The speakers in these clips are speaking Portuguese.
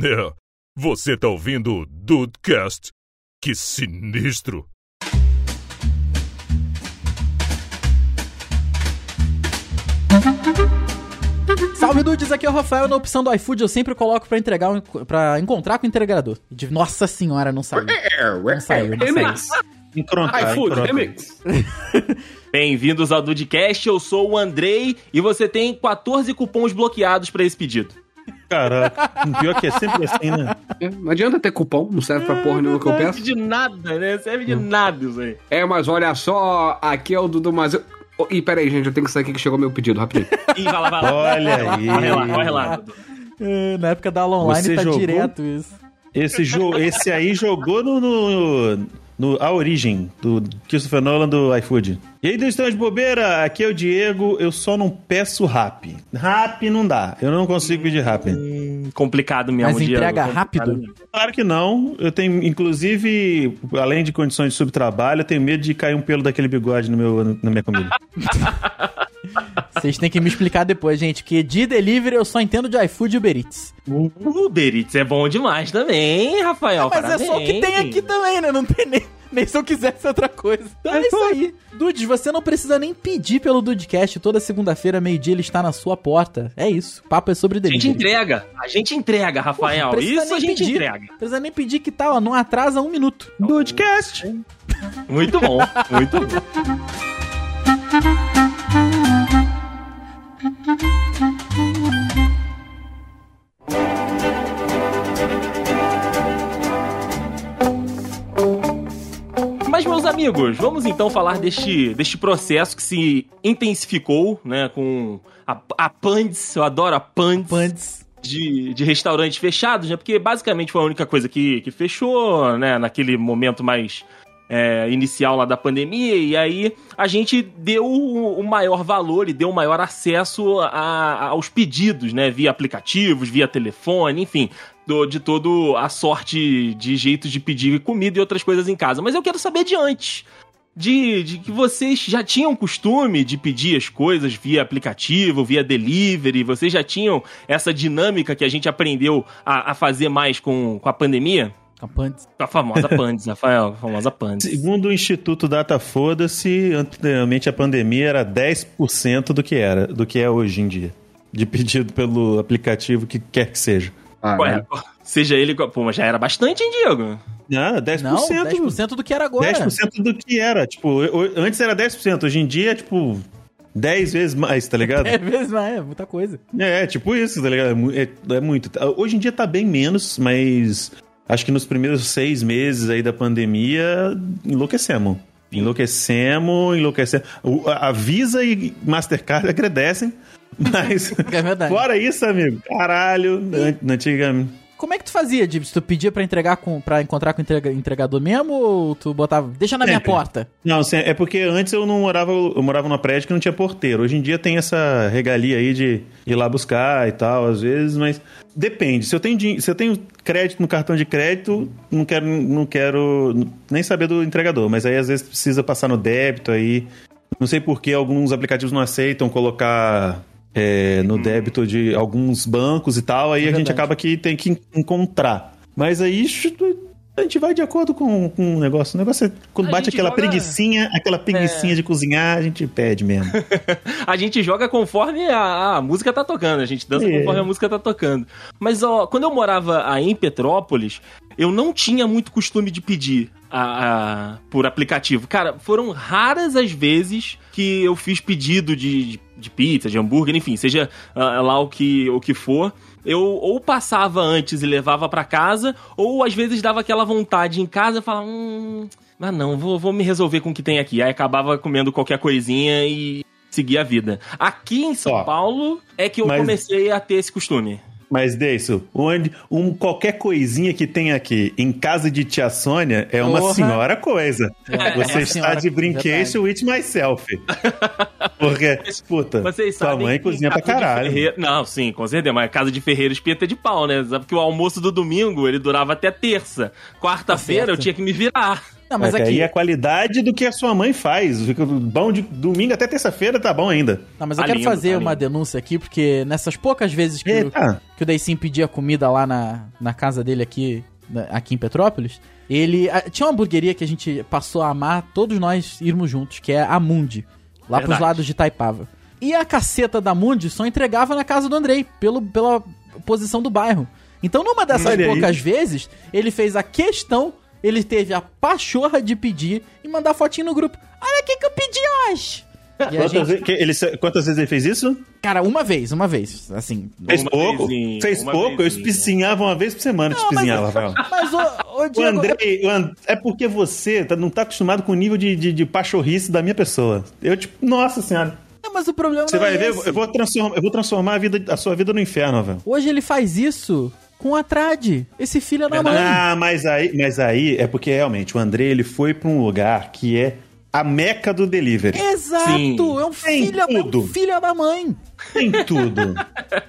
É, você tá ouvindo o Dudecast? Que sinistro! Salve dudes, aqui é o Rafael. Na opção do iFood eu sempre coloco pra entregar um, para encontrar com o entregador. De, nossa senhora, não saiu. Não saiu, não saiu. Encrontar, iFood, remix. Bem-vindos ao Dudcast, eu sou o Andrei e você tem 14 cupons bloqueados pra esse pedido. Caraca, pior que é sempre assim, né? É, Não adianta ter cupom, não serve pra porra nenhuma que eu Não peço. serve de nada, né? Serve de nada isso aí. É, mas olha só, aqui é o Dudu, mas eu... Oh, Ih, peraí, gente, eu tenho que sair aqui que chegou meu pedido, rapidinho. Ih, vai lá, vai lá. Olha aí. Corre lá, corre lá. Dudu. Na época da aula online Você tá jogou? direto isso. Esse, jo esse aí jogou no, no, no A Origem, do Christopher Nolan do iFood. E aí, do Estão de Bobeira, aqui é o Diego, eu só não peço rap. Rap não dá, eu não consigo pedir rap. Hum, Complicado mesmo. Mas Diego, entrega complicado rápido? Claro que não, eu tenho, inclusive, além de condições de subtrabalho, eu tenho medo de cair um pelo daquele bigode no meu, na minha comida. Vocês têm que me explicar depois, gente, que de delivery eu só entendo de iFood e Uber Eats. O Uber Eats é bom demais também, hein, Rafael. Mas é só o que tem Parabéns. aqui também, né? Não tem nem, nem se eu quisesse outra coisa. Então é isso aí. Dudes, você não precisa nem pedir pelo Dudecast. Toda segunda-feira, meio-dia, ele está na sua porta. É isso. O papo é sobre A gente delivery. entrega. A gente entrega, Rafael. Precisa Isso a gente pedir. entrega. Não precisa nem pedir que tal, ó, não atrasa um minuto. Dudecast! Muito bom, muito bom. amigos, vamos então falar deste, deste processo que se intensificou, né, com a, a Pandes, eu adoro a Pandes, Pandes. de, de restaurantes fechados, né, porque basicamente foi a única coisa que, que fechou, né, naquele momento mais é, inicial lá da pandemia, e aí a gente deu o, maior valor e deu o maior acesso a- aos pedidos, né? Via aplicativos, via telefone, enfim, do- de todo a sorte de jeitos de pedir comida e outras coisas em casa. Mas eu quero saber de antes. De, de que vocês já tinham costume de pedir as coisas via aplicativo, via delivery, vocês já tinham essa dinâmica que a gente aprendeu a, a fazer mais com, com a pandemia? A Pandes. A famosa Pandes, Rafael, a famosa Pandes. Segundo o Instituto Data Foda-se, anteriormente a pandemia era 10% do que era, do que é hoje em dia. De pedido pelo aplicativo que quer que seja. Ah, Ué, né? seja ele. Pô, mas já era bastante, hein, Diego? Ah, 10%. Não, 10% do que era agora. 10% do que era. Tipo, antes era 10%, hoje em dia é tipo 10 vezes mais, tá ligado? É mesmo, é, muita coisa. É, tipo isso, tá ligado? É, é- é muito. Hoje em dia tá bem menos, mas acho que nos primeiros seis meses aí da pandemia, enlouquecemos. Enlouquecemos, enlouquecemos. A Visa e Mastercard agradecem, mas É verdade. fora isso, amigo, caralho, antigamente. Como é que tu fazia, Dibs? Tu pedia pra, entregar com, pra encontrar com o entrega- entregador mesmo ou tu botava... Deixa na minha Sempre. porta. Não, é porque antes eu não morava, eu morava numa prédio que não tinha porteiro. Hoje em dia tem essa regalia aí de ir lá buscar e tal, às vezes, mas depende. Se eu tenho, se eu tenho crédito no cartão de crédito, não quero, não quero nem saber do entregador, mas aí às vezes precisa passar no débito aí. Não sei por que alguns aplicativos não aceitam colocar é, no débito de alguns bancos e tal, aí a gente acaba que tem que encontrar. Mas aí a gente vai de acordo com, com o negócio. O negócio é quando A bate aquela joga- preguicinha, aquela preguicinha de cozinhar, a gente pede mesmo. A gente joga conforme a, a música tá tocando, a gente dança É. conforme a música tá tocando. Mas, ó, quando eu morava aí em Petrópolis, eu não tinha muito costume de pedir a- a- por aplicativo. Cara, foram raras as vezes que eu fiz pedido de, de, de pizza, de hambúrguer, enfim, seja ah, lá o que, o que for. Eu ou passava antes e levava pra casa, ou às vezes dava aquela vontade em casa e falava, hum, mas não, vou, vou me resolver com o que tem aqui. Aí acabava comendo qualquer coisinha e seguir a vida. Aqui em São Ó, Paulo é que eu mas- comecei a ter esse costume. Mas, Deiso, onde um, qualquer coisinha que tem aqui em casa de tia Sônia é uma Porra. senhora coisa. É, Você é está de brincation with myself. Porque, puta, Vocês tua sabem mãe cozinha pra caralho. ferreiro- Não, sim, com certeza. Mas casa de ferreiro espeta de pau, né? Sabe que o almoço do domingo, ele durava até terça. Quarta-feira Tá eu tinha que me virar. Não, mas É aqui. aí é a qualidade do que a sua mãe faz. Fica bom de domingo até terça-feira, tá bom ainda. Não, mas eu Tá quero lindo, fazer tá uma lindo. denúncia aqui, porque nessas poucas vezes que, o, que o pedia comida lá na, na casa dele aqui, na- aqui em Petrópolis, ele. ah, Tinha uma hamburgueria que a gente passou a amar, todos nós irmos juntos, que é a Mundi, lá pros Verdade. lados de Taipava. E a caceta da Mundi só entregava na casa do Andrei, pelo, pela posição do bairro. Então, numa dessas Olha aí. poucas vezes, ele fez a questão, ele teve a pachorra de pedir e mandar fotinho no grupo. Olha o que, que eu pedi hoje! E a Quantas, gente, vezes, que ele, quantas vezes ele fez isso? Cara, uma vez, uma vez. Assim. Fez Uma pouco? vezinha, fez pouco? Eu vezinha. espicinhava uma vez por semana, Não, mas- espizinhava, Rafael. Mas, ô, ô O Diego. Andrei, o And- é porque você tá- não tá acostumado com o nível de, de, de pachorrice da minha pessoa. Eu, tipo, nossa senhora. Não, mas o problema Você não vai é ver, esse. eu vou transformar, eu vou transformar a, vida, a sua vida no inferno, velho. Hoje ele faz isso com a Trad. Esse filho é da mãe. Ah, mas aí, mas aí é porque realmente o Andrei ele foi pra um lugar que é a meca do delivery. Exato! Sim. É um filho, é um tudo. filho da mãe. Tem tudo.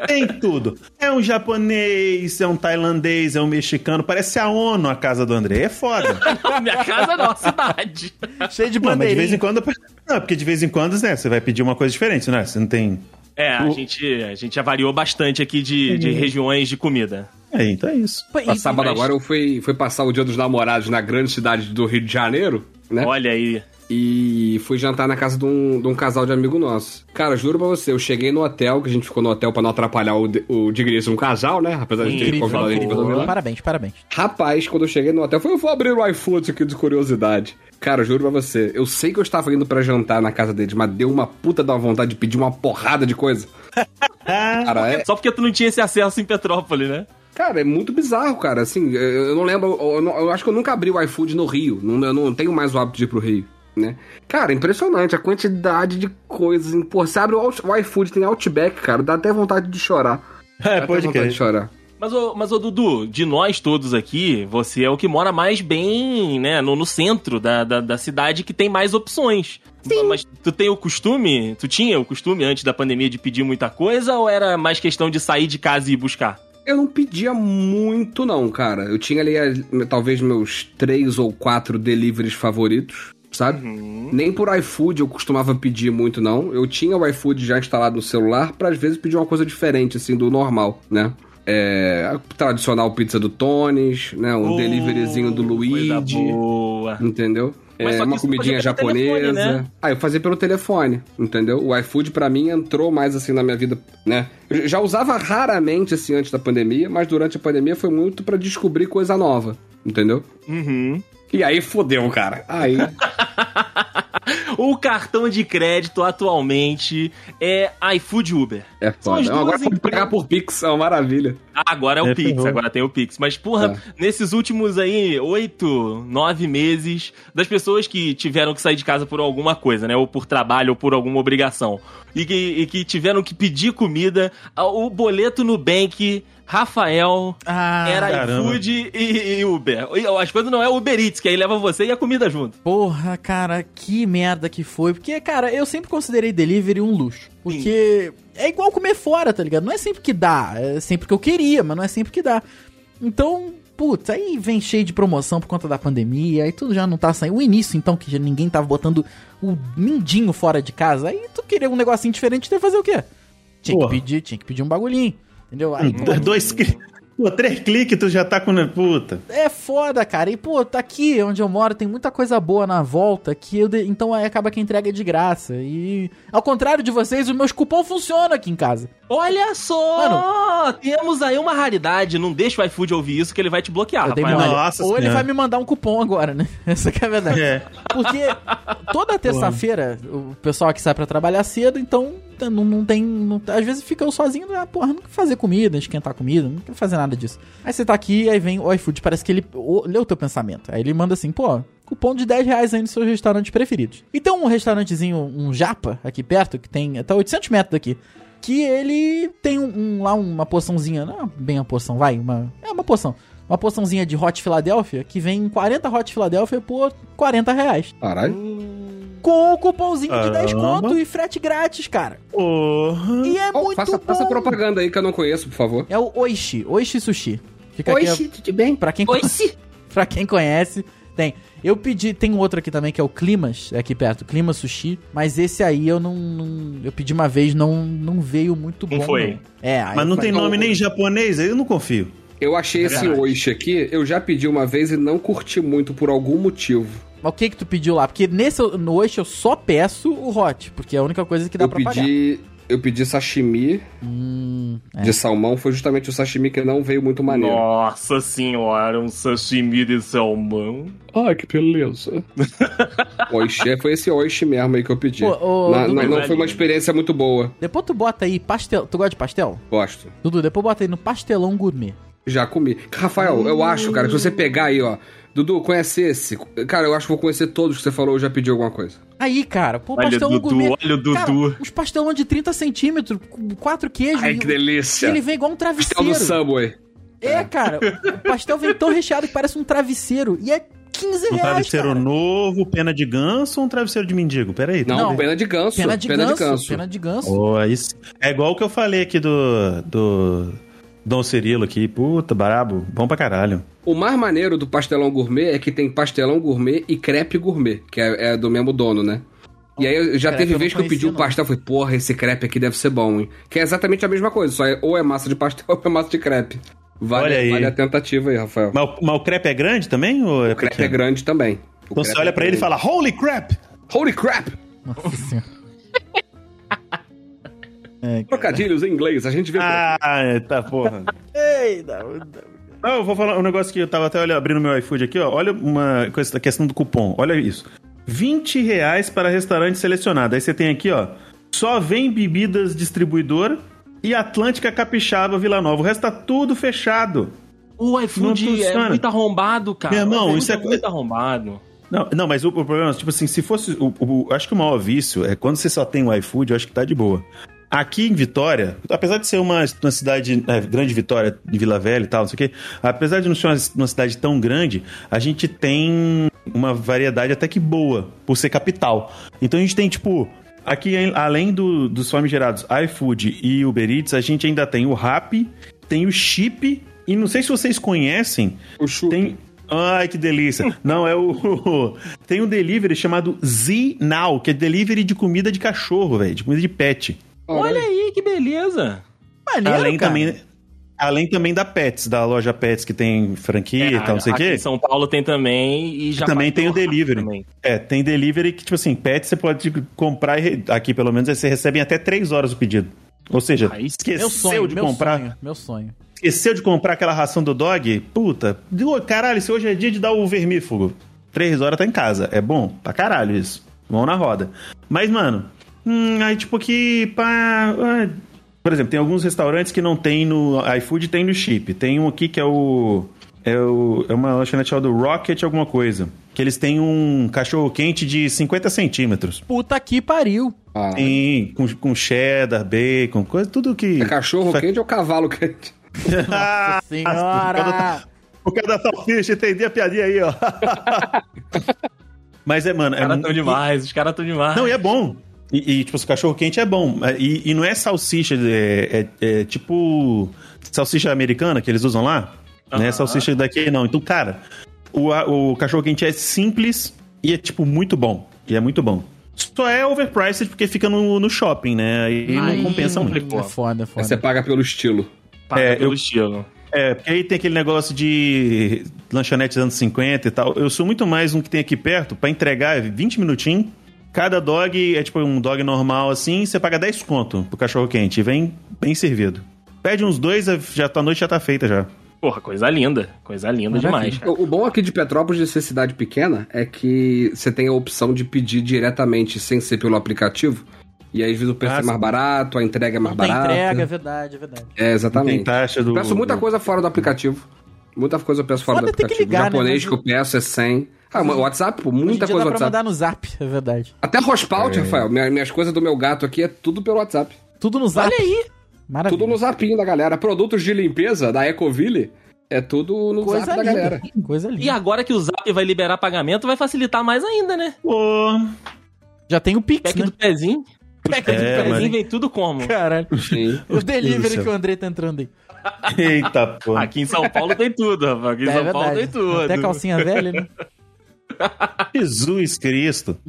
Tem tudo. É um japonês, é um tailandês, é um mexicano. Parece a ONU a casa do Andrei. É foda. Minha casa não, a cidade. Cheio de Não, mas de vez em quando. Não, porque de vez em quando, né? Você vai pedir uma coisa diferente, né? Você não tem. É, a O- gente, a gente já variou bastante aqui de, de regiões de comida. É, então é isso. E- sábado mas- agora eu fui, fui passar o dia dos namorados na grande cidade do Rio de Janeiro, né? Olha aí. E fui jantar na casa de um, de um casal de amigo nosso. Cara, juro pra você, eu cheguei no hotel, que a gente ficou no hotel pra não atrapalhar o, de- o digníssimo casal, né? Apesar de ter convidado a gente pra dormir lá. Parabéns, parabéns. Rapaz, quando eu cheguei no hotel, eu falei, eu vou abrir o iFood aqui de curiosidade. Cara, juro pra você, eu sei que eu estava indo pra jantar na casa deles, mas deu uma puta da vontade de pedir uma porrada de coisa. Cara, é, Só porque tu não tinha esse acesso em Petrópolis, né? Cara, é muito bizarro, cara. Assim, eu eu não lembro. Eu, não- eu acho que eu nunca abri o iFood no Rio. Não, eu não tenho mais o hábito de ir pro Rio, né? Cara, impressionante a quantidade de coisas. Pô, você abre o, o iFood, tem Outback, cara. Dá até vontade de chorar. É, Dá até pode vontade crer. de chorar. Mas, ô, mas, ô Dudu, de nós todos aqui, você é o que mora mais bem, né, no, no centro da, da, da cidade que tem mais opções. Mas tu tem o costume, tu tinha o costume antes da pandemia de pedir muita coisa ou era mais questão de sair de casa e ir buscar? Eu não pedia muito, não, cara. Eu tinha ali, eh, talvez, meus três ou quatro deliveries favoritos, sabe? Nem por iFood eu costumava pedir muito, não. Eu tinha o iFood já instalado no celular pra, às vezes, pedir uma coisa diferente, assim, do normal, né? É, a tradicional pizza do Tones, né? Um Oh, deliveryzinho do Luigi, boa. entendeu? Mas É, uma comidinha japonesa. telefone, né? Ah, eu fazia pelo telefone, entendeu? O iFood pra mim entrou mais assim na minha vida, né? Eu já usava raramente assim antes da pandemia, mas durante a pandemia foi muito pra descobrir coisa nova, entendeu? Uhum. E aí fodeu, cara. Aí, O cartão de crédito atualmente é iFood Uber. É foda. Agora pode pagar por Pix, é uma maravilha. Ah, agora é o É, Pix, ferrou. agora tem o Pix. Mas, porra, nesses últimos aí, oito, nove meses, das pessoas que tiveram que sair de casa por alguma coisa, né? Ou por trabalho, ou por alguma obrigação. E que, e que tiveram que pedir comida, ah, o boleto no Bank, Rafael, Ah, era caramba. iFood e, e Uber. E as coisas não é Uber Eats, que aí leva você e a comida junto. Porra, cara, que merda que foi. Porque, cara, eu sempre considerei delivery um luxo. Porque é igual comer fora, tá ligado? Não é sempre que dá. É sempre que eu queria, mas não é sempre que dá. Então, putz, aí vem cheio de promoção por conta da pandemia, aí tudo já não tá saindo. O início, então, que já ninguém tava botando o mindinho fora de casa, aí tu queria um negocinho diferente, tu ia fazer o quê? Tinha Porra. que pedir, tinha que pedir um bagulhinho. Entendeu? Aí, Dois. Pô, três cliques tu já tá com. Puta. É foda, cara. E, pô, tá aqui onde eu moro, tem muita coisa boa na volta, que eu de- então aí acaba que a entrega é de graça. E, ao contrário de vocês, os meus cupons funcionam aqui em casa. Olha só! Temos aí uma raridade. Não deixa o iFood ouvir isso, que ele vai te bloquear, mole. Nossa Ou ele Senhora. vai me mandar um cupom agora, né? Essa que é a verdade. É. Porque toda terça-feira o pessoal aqui sai pra trabalhar cedo, então não, não tem. não- às vezes fica eu sozinho, ah, porra, não quer fazer comida, esquentar comida, não quer fazer nada disso. Aí você tá aqui, aí vem o iFood, parece que ele lê o teu pensamento. Aí ele manda assim, pô. Cupom de 10 reais aí nos seus restaurantes preferidos. E tem um restaurantezinho, um japa, aqui perto, que tem até 800 metros daqui. Que ele tem um, um- lá uma poçãozinha, não é bem uma poção, vai, uma, é uma poção. Uma poçãozinha de Hot Philadelphia, que vem 40 Hot Philadelphia por 40 reais. Caralho. Com o cupomzinho de 10 Caramba. conto e frete grátis, cara. Porra. E é Ó, muito faça, bom. faça propaganda aí que eu não conheço, por favor. É o Oishi, Oishi Sushi. Fica aqui, tudo bem? pra quem, Oi, se... pra quem conhece, Tem. Eu pedi, tem um outro aqui também que é o Climas, é aqui perto, Clima Sushi, mas esse aí eu não, não- eu pedi uma vez, não não veio muito bom. Não foi. não. É, aí Mas não tem nome nem em japonês, aí eu não confio. Eu achei esse verdade. oishi aqui, eu já pedi uma vez e não curti muito por algum motivo. Mas o que que tu pediu lá? Porque nesse no Oishi eu só peço o hot, porque é a única coisa que dá Eu pra pagar. pedi, eu pedi sashimi Hum, é. de salmão, foi justamente o sashimi que não veio muito maneiro. Nossa senhora, um sashimi de salmão. Ai, que beleza. oishi, foi esse oishi mesmo aí que eu pedi. Ô, ô, Na- Dudu, não, não foi uma experiência muito boa. Depois tu bota aí pastel. Tu gosta de pastel? Gosto. Dudu, depois bota aí no pastelão gourmet. Já comi. Rafael, eu acho, cara, que se você pegar aí, ó. Dudu, conhece esse? Cara, eu acho que vou conhecer todos que você falou, eu já pedi alguma coisa. Aí, cara, pô, Olha, pastelão Dudu, gourmet. olha o Cara, Dudu. uns pastelão de 30 centímetros, com quatro queijos. Ai, que delícia. Ele vem igual um Pastel travesseiro. do Subway. É, cara, o pastel vem tão recheado que parece um travesseiro. E é 15 Um reais, travesseiro cara. novo, pena de ganso ou um travesseiro de mendigo? Pera aí. Não, Não. pena de ganso. Pena de ganso, pena de ganso. Oh, aí sim. É igual o que eu falei aqui do, do Dom Cirilo aqui. Puta, barabo. Bom pra caralho. O mais maneiro do pastelão gourmet é que tem pastelão gourmet e crepe gourmet, que é, é do mesmo dono, né? E aí eu- já Crepe teve vez que eu pedi o não. pastel, falei, porra, esse crepe aqui deve ser bom, hein? Que é exatamente a mesma coisa, só é, ou é massa de pastel ou é massa de crepe. Vale, Olha aí. vale a tentativa aí, Rafael. Mas, o- mas o crepe é grande também? Ou é o crepe é pequeno? grande também. O Então você crepe olha é pra ele e fala, Holy crap! Holy crap! Nossa senhora. É. Trocadilhos em inglês, a gente vê por aqui. Ah, tá porra. Eita, Não, eu vou falar um negócio que eu tava até olha, abrindo meu iFood aqui, ó. Olha uma coisa, a questão do cupom. Olha isso. 20 reais para restaurante selecionado. Aí você tem aqui, ó. Só vem bebidas distribuidor e Atlântica Capixaba Vila Nova. O resto tá tudo fechado. O iFood é muito arrombado, cara. Meu irmão, isso é é muito arrombado. Não, não mas o, o problema, tipo assim, se fosse. O, o- acho que o maior vício é quando você só tem o iFood, eu acho que tá de boa. Aqui em Vitória, apesar de ser uma, uma cidade, é, grande Vitória, Vila Velha e tal, não sei o quê, apesar de não ser uma, uma cidade tão grande, a gente tem uma variedade até que boa, por ser capital. Então a gente tem, tipo, aqui além do, dos famigerados iFood e Uber Eats, a gente ainda tem o Rappi, tem o Chip, e não sei se vocês conhecem, O chup. tem. Ai, que delícia. Não, é o. Tem um delivery chamado Z Now, que é delivery de comida de cachorro, velho. De comida de pet. Olha aí, que beleza. Maneiro, além cara. também. Além também da Pets, da loja Pets que tem franquia e tal, não sei o É, quê. em São Paulo tem também e já também tem o delivery. também. É, tem delivery que, tipo assim, pet você pode comprar e aqui, pelo menos, você recebe em até 3 horas o pedido. Ou seja, Aí sim. esqueceu Meu sonho, de meu comprar. sonho, meu sonho. Esqueceu de comprar aquela ração do dog? Puta, caralho, se hoje é dia de dar o vermífugo. Três horas tá em casa. É bom pra caralho isso. Mão na roda. Mas, mano, hum, aí tipo que. Pá, ah, por exemplo, tem alguns restaurantes que não tem no iFood tem no chip. Tem um aqui que é o. É, o, é uma lanchonete chamada Rocket alguma coisa. Que eles têm um cachorro quente de 50 centímetros. Puta que pariu. Ah, Tem com, com cheddar, bacon, coisa, tudo que. é cachorro Fa- quente ou cavalo quente? Ah, Senhora! O cara da salsicha, entendi a piadinha aí, ó. Mas é, mano. Os caras é, tão demais, os caras tão demais. Não, e é bom. E, e, tipo, o cachorro quente é bom. E, e não é salsicha, é, é- é tipo salsicha americana que eles usam lá. Não é salsicha daqui, não. Então, cara, o, o cachorro quente é simples e é, tipo, muito bom. E é muito bom. Só é overpriced porque fica no, no shopping, né? Aí Aí não compensa muito. É foda, é Aí foda. você paga pelo estilo. Paga É, pelo eu- estilo. É, porque aí tem aquele negócio de lanchonete dos anos 50 e tal. Eu sou muito mais um que tem aqui perto, pra entregar é 20 minutinhos. Cada dog é tipo um dog normal assim, você paga 10 conto pro cachorro quente e vem bem servido. Pede uns dois, já tá, a noite já tá feita já. Porra, coisa linda. Coisa linda Maravilha. demais, cara. O bom aqui de Petrópolis, de ser cidade pequena, é que você tem a opção de pedir diretamente sem ser pelo aplicativo. E aí, às vezes, o preço Ah, é mais barato, a entrega é mais tem barata. entrega, é verdade, é verdade. É, Tem exatamente. taxa do. Peço muita coisa fora do aplicativo. Muita coisa eu peço fora Foda do aplicativo. ligar, o né? japonês Mas que eu peço é 100. Ah, o WhatsApp, pô, Hoje em muita dia coisa dá no pra WhatsApp. mandar no zap, é verdade. Até Hospout, Rafael. Minha- minhas coisas do meu gato aqui é tudo pelo WhatsApp. Tudo no zap. Olha aí. Maravilha. Tudo no zapinho da galera. Produtos de limpeza da Ecoville é tudo no Coisa zap da linda. galera. Coisa linda. E agora que o Zap vai liberar pagamento, vai facilitar mais ainda, né? Pô, Já tem o Pix, Pack né? do pezinho. Pack É, do pezinho mas- vem tudo como? Caralho. Sim. O delivery Isso. que o André tá entrando aí. eita, pô. Aqui em São Paulo tem tudo, rapaz. Aqui em É São Paulo verdade. tem tudo. Até calcinha velha, né? Jesus Cristo.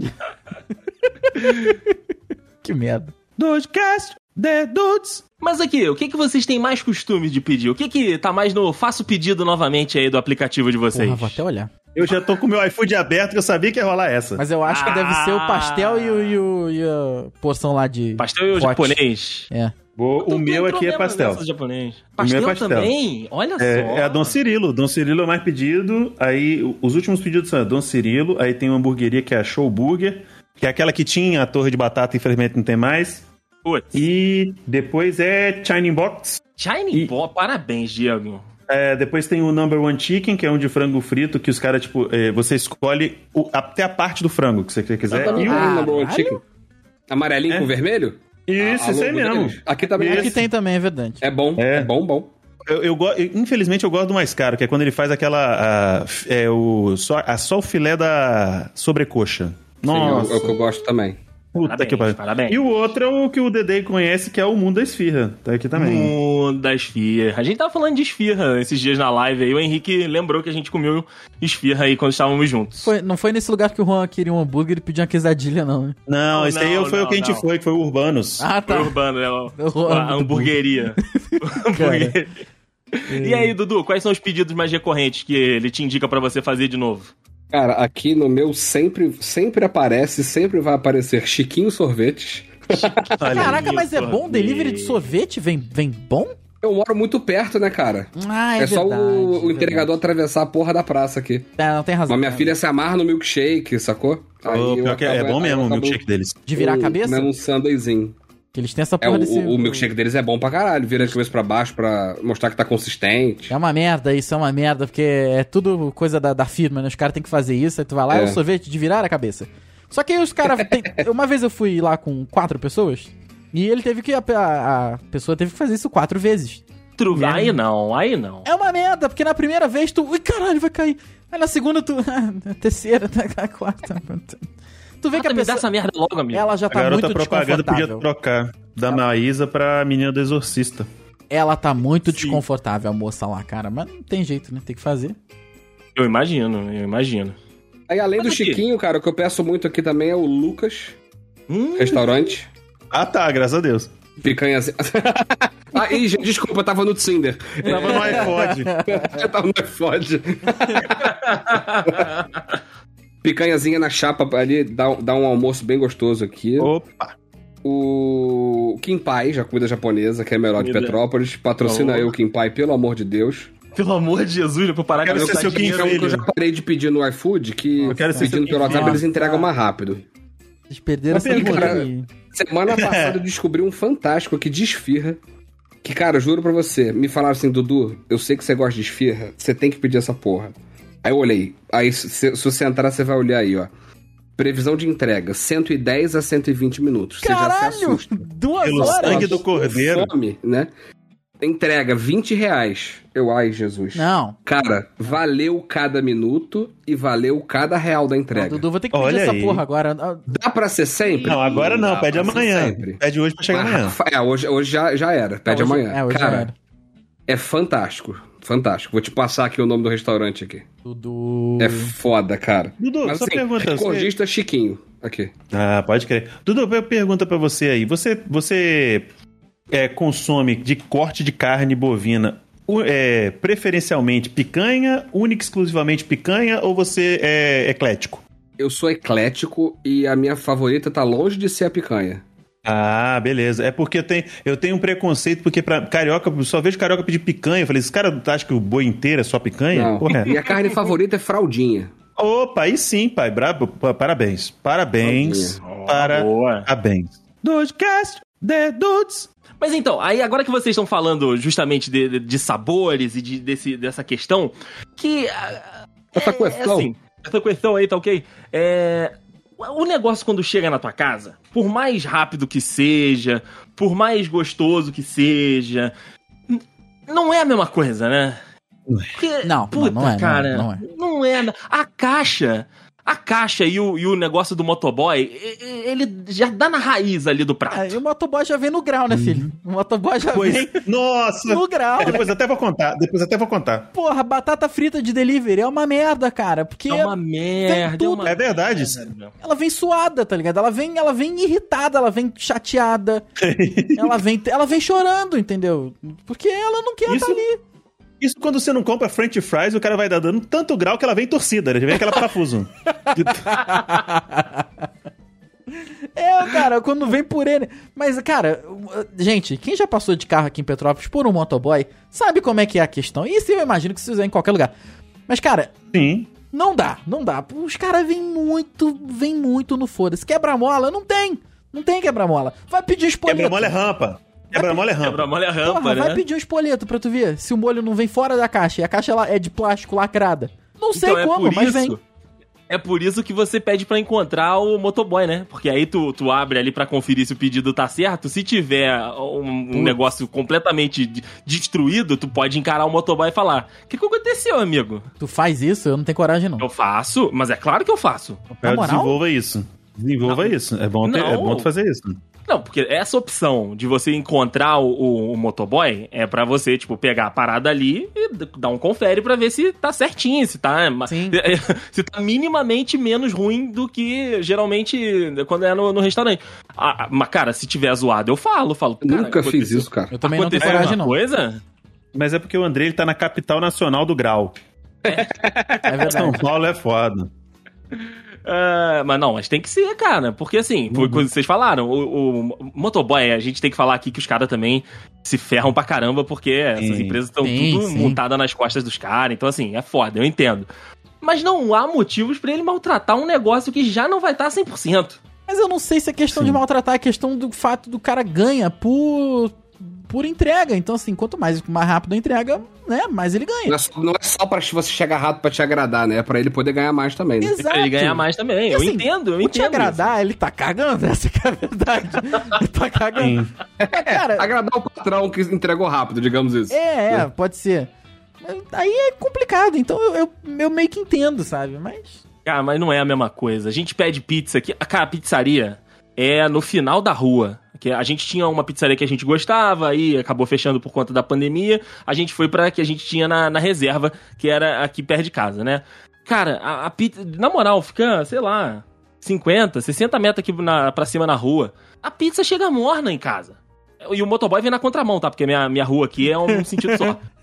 Que merda. Dudecast, The Dudes. Mas aqui, o que, que vocês têm mais costume de pedir? O que que tá mais no faço pedido novamente aí do aplicativo de vocês? Porra, vou até olhar. Eu já tô com o meu iFood aberto que eu sabia que ia rolar essa. Mas eu acho que deve ser o pastel e, o, e, o, e a porção lá de. Pastel e o pote. japonês. É. Tô- o meu aqui é pastel. japonês. O Pastel, meu é pastel. também? Olha só. É, é a Dom Cirilo. Dom Cirilo é o mais pedido. Aí os últimos pedidos são a Dom Cirilo. Aí tem uma hamburgueria que é a Show Burger, que é aquela que tinha a torre de batata, infelizmente não tem mais. Putz. E depois é China Box. Shining E- Ball, parabéns, Diego. É, depois tem o Number One Chicken, que é um de frango frito, que os caras, tipo, é, você escolhe o- até a parte do frango que você quiser. Também E o- Ah, number one chicken. Amarelinho É. com vermelho? Isso, A- a isso aí mesmo. deles. Aqui também. Aqui tem também, é verdade. É bom, É. é, bom, bom. Eu, eu infelizmente eu gosto do mais caro, que é quando ele faz aquela. a- é, o, só, a, só o filé da sobrecoxa. Sim, Nossa, o- é o que eu gosto também. Puta Parabéns, que pariu. parabéns. E o outro é o que o Dedei conhece, que é o Mundo da Esfirra. Tá aqui também. Mundo da esfirra. A gente tava falando de esfirra esses dias na live aí. O Henrique lembrou que a gente comeu esfirra aí quando estávamos juntos. Foi, não foi nesse lugar que o Juan queria um hambúrguer e pediu uma quesadilha, não, né? Não, Não, esse aí não, foi não, o que a gente não. foi, que foi o Urbanos. Ah, Foi tá. urbano, né? o- amo A hamburgueria. Hamburgueria. E aí, Dudu, quais são os pedidos mais recorrentes que ele te indica pra você fazer de novo? Cara, aqui no meu sempre, sempre aparece, sempre vai aparecer Chiquinho aí. Caraca, mas é bom? sorvete. Delivery de sorvete vem, vem bom? Eu moro muito perto, né, cara? Ah, é, É, só verdade, o, o verdade. entregador atravessar a porra da praça aqui. É, não tem razão. Mas minha filha se amarra no milkshake, sacou? Aí eu pior que é acabo- bom mesmo o milkshake deles. De virar a cabeça? Um sanduizinho. Que eles têm essa É, porra o, desse... o milkshake deles é bom pra caralho. Vira de cabeça pra baixo pra mostrar que tá consistente. É uma merda, isso é uma merda, porque é tudo coisa da, da firma, né? Os caras têm que fazer isso, aí tu vai lá, é É. o sorvete de virar a cabeça. Só que aí os caras. tem- Uma vez eu fui lá com quatro pessoas, e ele teve que. A, a- a pessoa teve que fazer isso quatro vezes. Tru- Mesmo. Aí não, aí não. É uma merda, porque na primeira vez tu. Ui, caralho, vai cair. Aí na segunda tu. na terceira, na quarta. Tu vê que a dá pessoa. essa merda logo, amigo. Ela já A tá garota muito propaganda podia desconfortável. trocar da Maísa pra menina do Exorcista. Ela tá muito Sim. desconfortável, a moça lá, cara. Mas não tem jeito, né? Tem que fazer. Eu imagino, eu imagino. Aí, além do aqui- Chiquinho, cara, o que eu peço muito aqui também é o Lucas, Hum, restaurante. Ah tá, graças a Deus. Picanhas. ah, ih, gente, desculpa, eu tava no Tinder. Tava no iPod. Eu tava no iPod. Picanhazinha na chapa ali, dá, dá um almoço bem gostoso aqui. Opa. O Kim Pai, já comida japonesa, que é melhor de. Petrópolis. Patrocina eu, Kim Pai, pelo amor de Deus. Pelo amor de Jesus, eu vou parar Quero de ser gastar seu dinheiro. Que eu já parei de pedir no iFood, que Eu quero ser pedindo pelo WhatsApp eles entregam mais rápido. Vocês perderam essa. Semana passada eu descobri um fantástico aqui de esfirra. Que, cara, juro pra você, me falaram assim, Dudu, eu sei que você gosta de esfirra, você tem que pedir essa porra. Aí eu olhei. Aí, se, se você entrar, você vai olhar aí, ó. Previsão de entrega, 110 a 120 minutos. Você já se Caralho! assusta. Duas Pelo horas? sangue do cordeiro. Fome, né? Entrega, 20 reais. Eu, ai, Jesus. Não. Cara, valeu cada minuto e valeu cada real da entrega. Dudu, vou ter que pedir Olha essa aí. porra agora. Ah, Dá pra ser sempre? Não, agora não, Dá pede pra ser amanhã. sempre. Pede hoje pra chegar Mas, amanhã. É, hoje, hoje já, já era. Pede hoje- amanhã. É, hoje Cara, já era. é fantástico. Fantástico. Vou te passar aqui o nome do restaurante aqui. Dudu. É foda, cara. Dudu, Mas só assim, pergunta. Você... recordista Chiquinho. Aqui. Ah, pode crer. Dudu, eu pergunta pra você aí. Você, você é, consome de corte de carne bovina é, preferencialmente picanha, única e exclusivamente picanha, ou você é eclético? Eu sou eclético e a minha favorita tá longe de ser a picanha. Ah, beleza. É porque eu tenho, eu tenho um preconceito, porque pra carioca, eu só vejo carioca pedir picanha. Eu falei, esse cara acha que o boi inteiro é só picanha? Não. Porra. E a carne favorita é fraldinha. Opa, aí sim, pai. Brabo. Pa- Parabéns. Parabéns. Boa. Parabéns. Dudecast, The Dudes. Mas então, aí agora que vocês estão falando justamente de, de- de sabores e de, desse, dessa questão, que. ah, Essa é, questão. assim, essa questão aí, tá ok? É. O negócio quando chega na tua casa, por mais rápido que seja, por mais gostoso que seja, não é a mesma coisa, né? Porque, Não, puta, não é, não é, cara, não é. não é. A caixa, A caixa e o, e o negócio do motoboy, e- e- ele já dá na raiz ali do prato. Aí o motoboy já vem no grau, né, filho? O motoboy já Pois, vem nossa! no grau. É, né? depois até vou contar, depois até vou contar. Porra, batata frita de delivery é uma merda, cara. Porque É uma merda. tudo. uma É verdade merda. ela vem suada, tá ligado? Ela vem, ela vem irritada, ela vem chateada. ela vem, ela vem chorando, entendeu? Porque ela não quer Isso- estar ali. Isso quando você não compra French fries, o cara vai dar dando tanto grau que ela vem torcida, né? já vem aquela parafuso. É, cara, quando vem purê. né? Mas, cara, gente, quem já passou de carro aqui em Petrópolis por um motoboy sabe como é que é a questão. Isso eu imagino que isso é em qualquer lugar. Mas, cara, Sim. não dá, não dá. Os caras vêm muito, vêm muito no foda-se. Quebra-mola, não tem. Não tem quebra-mola. Vai pedir espoleto. Quebra-mola é rampa. Quebra-mola é rampa. Quebra-mola é rampa, Porra, né? vai pedir um espoleto pra tu ver se o molho não vem fora da caixa e a caixa ela é de plástico lacrada. Não sei Então, é como, por mas isso- vem. É por isso que você pede pra encontrar o motoboy, né? Porque aí tu, tu abre ali pra conferir se o pedido tá certo. Se tiver um, um negócio completamente de- destruído, tu pode encarar o motoboy e falar: O que, que aconteceu, amigo? Tu faz isso, eu não tenho coragem não. Eu faço, mas é claro que eu faço. Na É, moral? desenvolva isso. Desenvolva isso. É bom, ter, é Não. bom tu fazer isso. Não, porque essa opção de você encontrar o, o- o motoboy é pra você, tipo, pegar a parada ali e dar um confere pra ver se tá certinho, se tá, Sim. se tá minimamente menos ruim do que geralmente quando é no, no restaurante. Ah, mas, cara, se tiver zoado, eu falo, falo. Cara, nunca fiz aconteceu- isso, cara. Eu também não tenho aconteceu coragem não. coisa? Mas é porque o André ele tá na capital nacional do grau. É São verdade. Paulo é foda. Ah, mas não, mas tem que ser, cara. Porque assim, foi coisa que vocês falaram. O, o motoboy, a gente tem que falar aqui que os caras também se ferram pra caramba, porque essas empresas estão tudo sim. montadas nas costas dos caras. Então, assim, é foda, eu entendo. Mas não há motivos pra ele maltratar um negócio que já não vai tá estar 100%. Mas eu não sei se é questão Sim. de maltratar, é questão do fato do cara ganha por por entrega. Então assim, quanto mais mais rápido a entrega, né, mais ele Não ganha. é, só- não é só pra você chegar rápido pra te agradar, né? É pra ele poder ganhar mais também, né? E pra ele ganhar mais também. E, eu assim, entendo, eu te entendo. agradar, ele tá cagando, essa que é a verdade. ele tá cagando. Mas, cara, Agradar o patrão que entregou rápido, digamos isso. É, é, pode ser. Aí é complicado, então eu, eu, eu meio que entendo, sabe? Mas. Cara, mas não é a mesma coisa. A gente pede pizza aqui. Cara, a pizzaria é no final da rua. Que a gente tinha uma pizzaria que a gente gostava, aí acabou fechando por conta da pandemia. A gente foi pra que a gente tinha na, na reserva, que era aqui perto de casa, né? Cara, a, a pizza. Na moral, fica, sei lá, 50, 60 metros aqui na, pra cima na rua. A pizza chega morna em casa. E o motoboy vem na contramão, tá? Porque minha, minha rua aqui é um sentido só.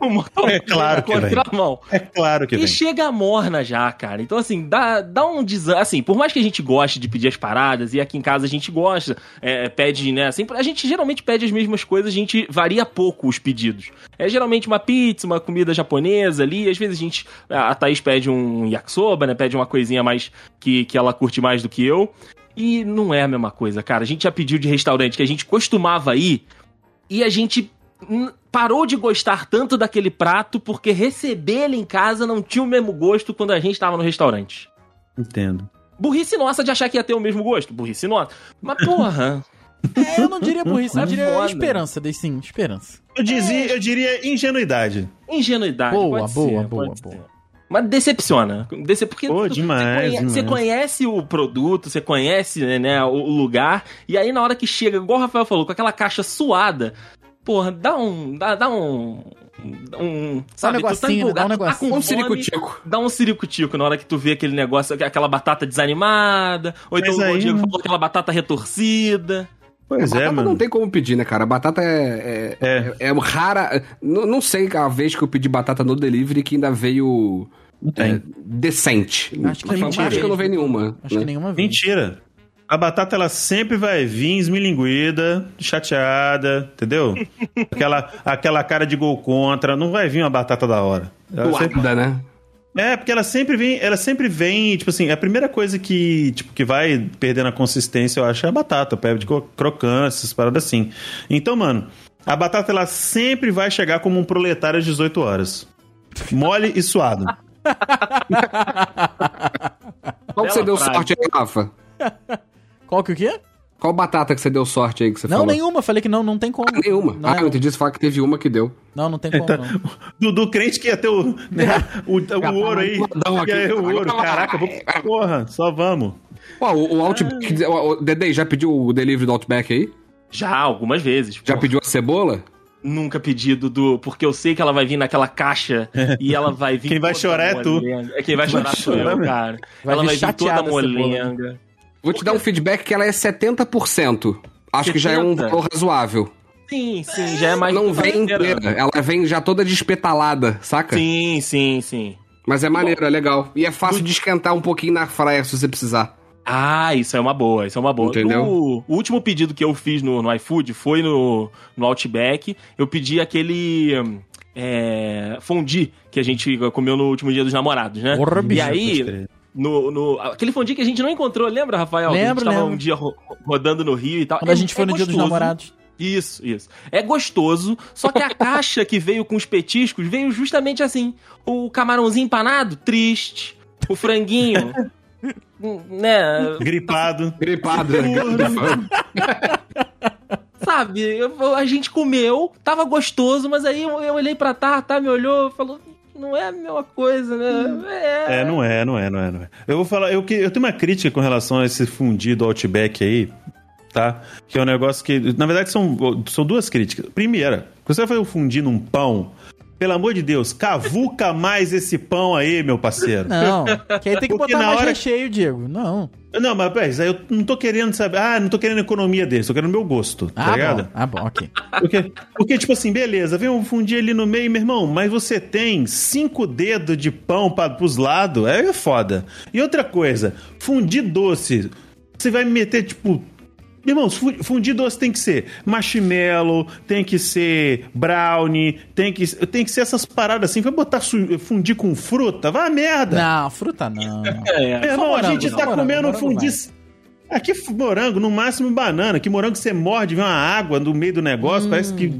o motoboy É claro que vem vem. contramão. É claro que E vem. chega morna já, cara. Então, assim, dá, dá um desânimo. Assim, por mais que a gente goste de pedir as paradas, e aqui em casa a gente gosta, é, pede, né? Sempre, a gente geralmente pede as mesmas coisas, a gente varia pouco os pedidos. É geralmente uma pizza, uma comida japonesa ali. Às vezes a gente. A Thaís pede um yakisoba, né? Pede uma coisinha mais que, que ela curte mais do que eu. E não é a mesma coisa, cara. A gente já pediu de restaurante que a gente costumava ir e a gente parou de gostar tanto daquele prato porque receber ele em casa não tinha o mesmo gosto quando a gente estava no restaurante. Entendo. Burrice nossa de achar que ia ter o mesmo gosto. Burrice nossa. Mas porra. É, eu não diria burrice, eu É diria foda. esperança, daí sim, esperança. Eu, dizia, eu diria ingenuidade. ingenuidade. Boa, pode boa, ser, boa, pode boa. ser. Mas decepciona. Dece... Porque Pô, demais, você, conhece, você conhece o produto, você conhece né, o o lugar, e aí na hora que chega, igual o Rafael falou, com aquela caixa suada, porra, dá um. Dá, dá um. Um. Sabe, negocinho, né? Dá um negocinho. com Um ciricutico. Dá um ciricutico na hora que tu vê aquele negócio, aquela batata desanimada, ou então o Diego falou aquela batata retorcida. Pois é, mano. não tem como pedir, né, cara? A batata é, é, É. é, é rara. Não, não sei a vez que eu pedi batata no delivery que ainda veio é, decente. Acho que Acho mentira. que eu não veio nenhuma. Acho né? que nenhuma vez. Mentira. A batata, ela sempre vai vir esmilinguida, chateada, entendeu? aquela, aquela cara de gol contra. Não vai vir uma batata da hora. Ela sempre- Suada, né? É, porque ela sempre vem, ela sempre vem, tipo assim, a primeira coisa que, tipo, que vai perdendo a consistência, eu acho, é a batata, perde cro- crocância, essas paradas assim. Então, mano, a batata ela sempre vai chegar como um proletário às 18 horas. Mole e suado. Qual que você deu sorte aí, Rafa? Qual que o quê? Qual batata que você deu sorte aí que você Não, falou? nenhuma. Falei que não, não tem como. Ah, nenhuma. Não, ah, é- eu entendi você falar que teve uma que deu. não, não tem como. Então, não. do, do crente que ia ter o, né, o, o ouro aí. Que é aqui. o ouro. Caraca, vou, porra, só vamos. Ó, o, o Outback. O, o Dedei, já pediu o delivery do Outback aí? Já, algumas vezes. Já Pô, pediu a cebola? Nunca pedi, Dudu, porque eu sei que ela vai vir naquela caixa e ela vai vir. Quem vai chorar é tu. É quem vai chorar sou eu, cara. Vai ela vai vir toda molenga. Vou te dar um feedback que ela é 70%. Acho que já é um 70? valor razoável. Sim, sim, já é mais. não do que vem inteira. inteira. Ela vem já toda despetalada, saca? Sim, sim, sim. Mas é maneiro, é legal. E é fácil de esquentar um pouquinho na fryer se você precisar. Ah, isso é uma boa, isso é uma boa. Entendeu? No- o último pedido que eu fiz no, no iFood foi no, no Outback. Eu pedi aquele é, fondue que a gente comeu no último dia dos namorados, né? Porra, e bicho, aí. No, no- aquele fondue que a gente não encontrou, lembra, Rafael? Lembro, que a gente tava lembro. um dia ro- rodando no Rio e tal. Quando É- a gente foi é no dia dos gostoso. namorados. Isso, isso. É gostoso, só que a caixa que veio com os petiscos veio justamente assim. O camarãozinho empanado, triste. O franguinho, né? Gripado. Gripado, né? Sabe, eu- a gente comeu, tava gostoso, mas aí eu, eu olhei pra tá, tá, me olhou, falou, não é a mesma coisa, né? É, não é, não é, não é, não é. Eu vou falar, eu, que- eu tenho uma crítica com relação a esse fundido Outback aí, tá? Que é um negócio que, na verdade, são, são duas críticas. Primeira, quando você vai fazer um fundir num pão, pelo amor de Deus, cavuca mais esse pão aí, meu parceiro. Não. Que aí tem que Porque botar na mais hora- recheio, Diego. Não. Não, mas peraí, eu não tô querendo saber. Ah, não tô querendo economia desse, tô querendo meu gosto, tá Ah, ligado? bom. Ah, bom, ok. Porque, porque, tipo assim, beleza, vem um fundir ali no meio, meu irmão, mas você tem cinco dedos de pão para pros lados, é foda. E outra coisa, fundir doce, você vai me meter, tipo. Meu irmão, fu- fundir doce tem que ser marshmallow, tem que ser brownie, tem que, tem que ser essas paradas assim. Vai botar fundir com fruta? Vai a merda! Não, fruta não. É, Meu irmão, morango, a gente tá morango, comendo morango fundir. Aqui morango, no máximo banana. Que morango você morde, vem uma água no meio do negócio, Hum. parece que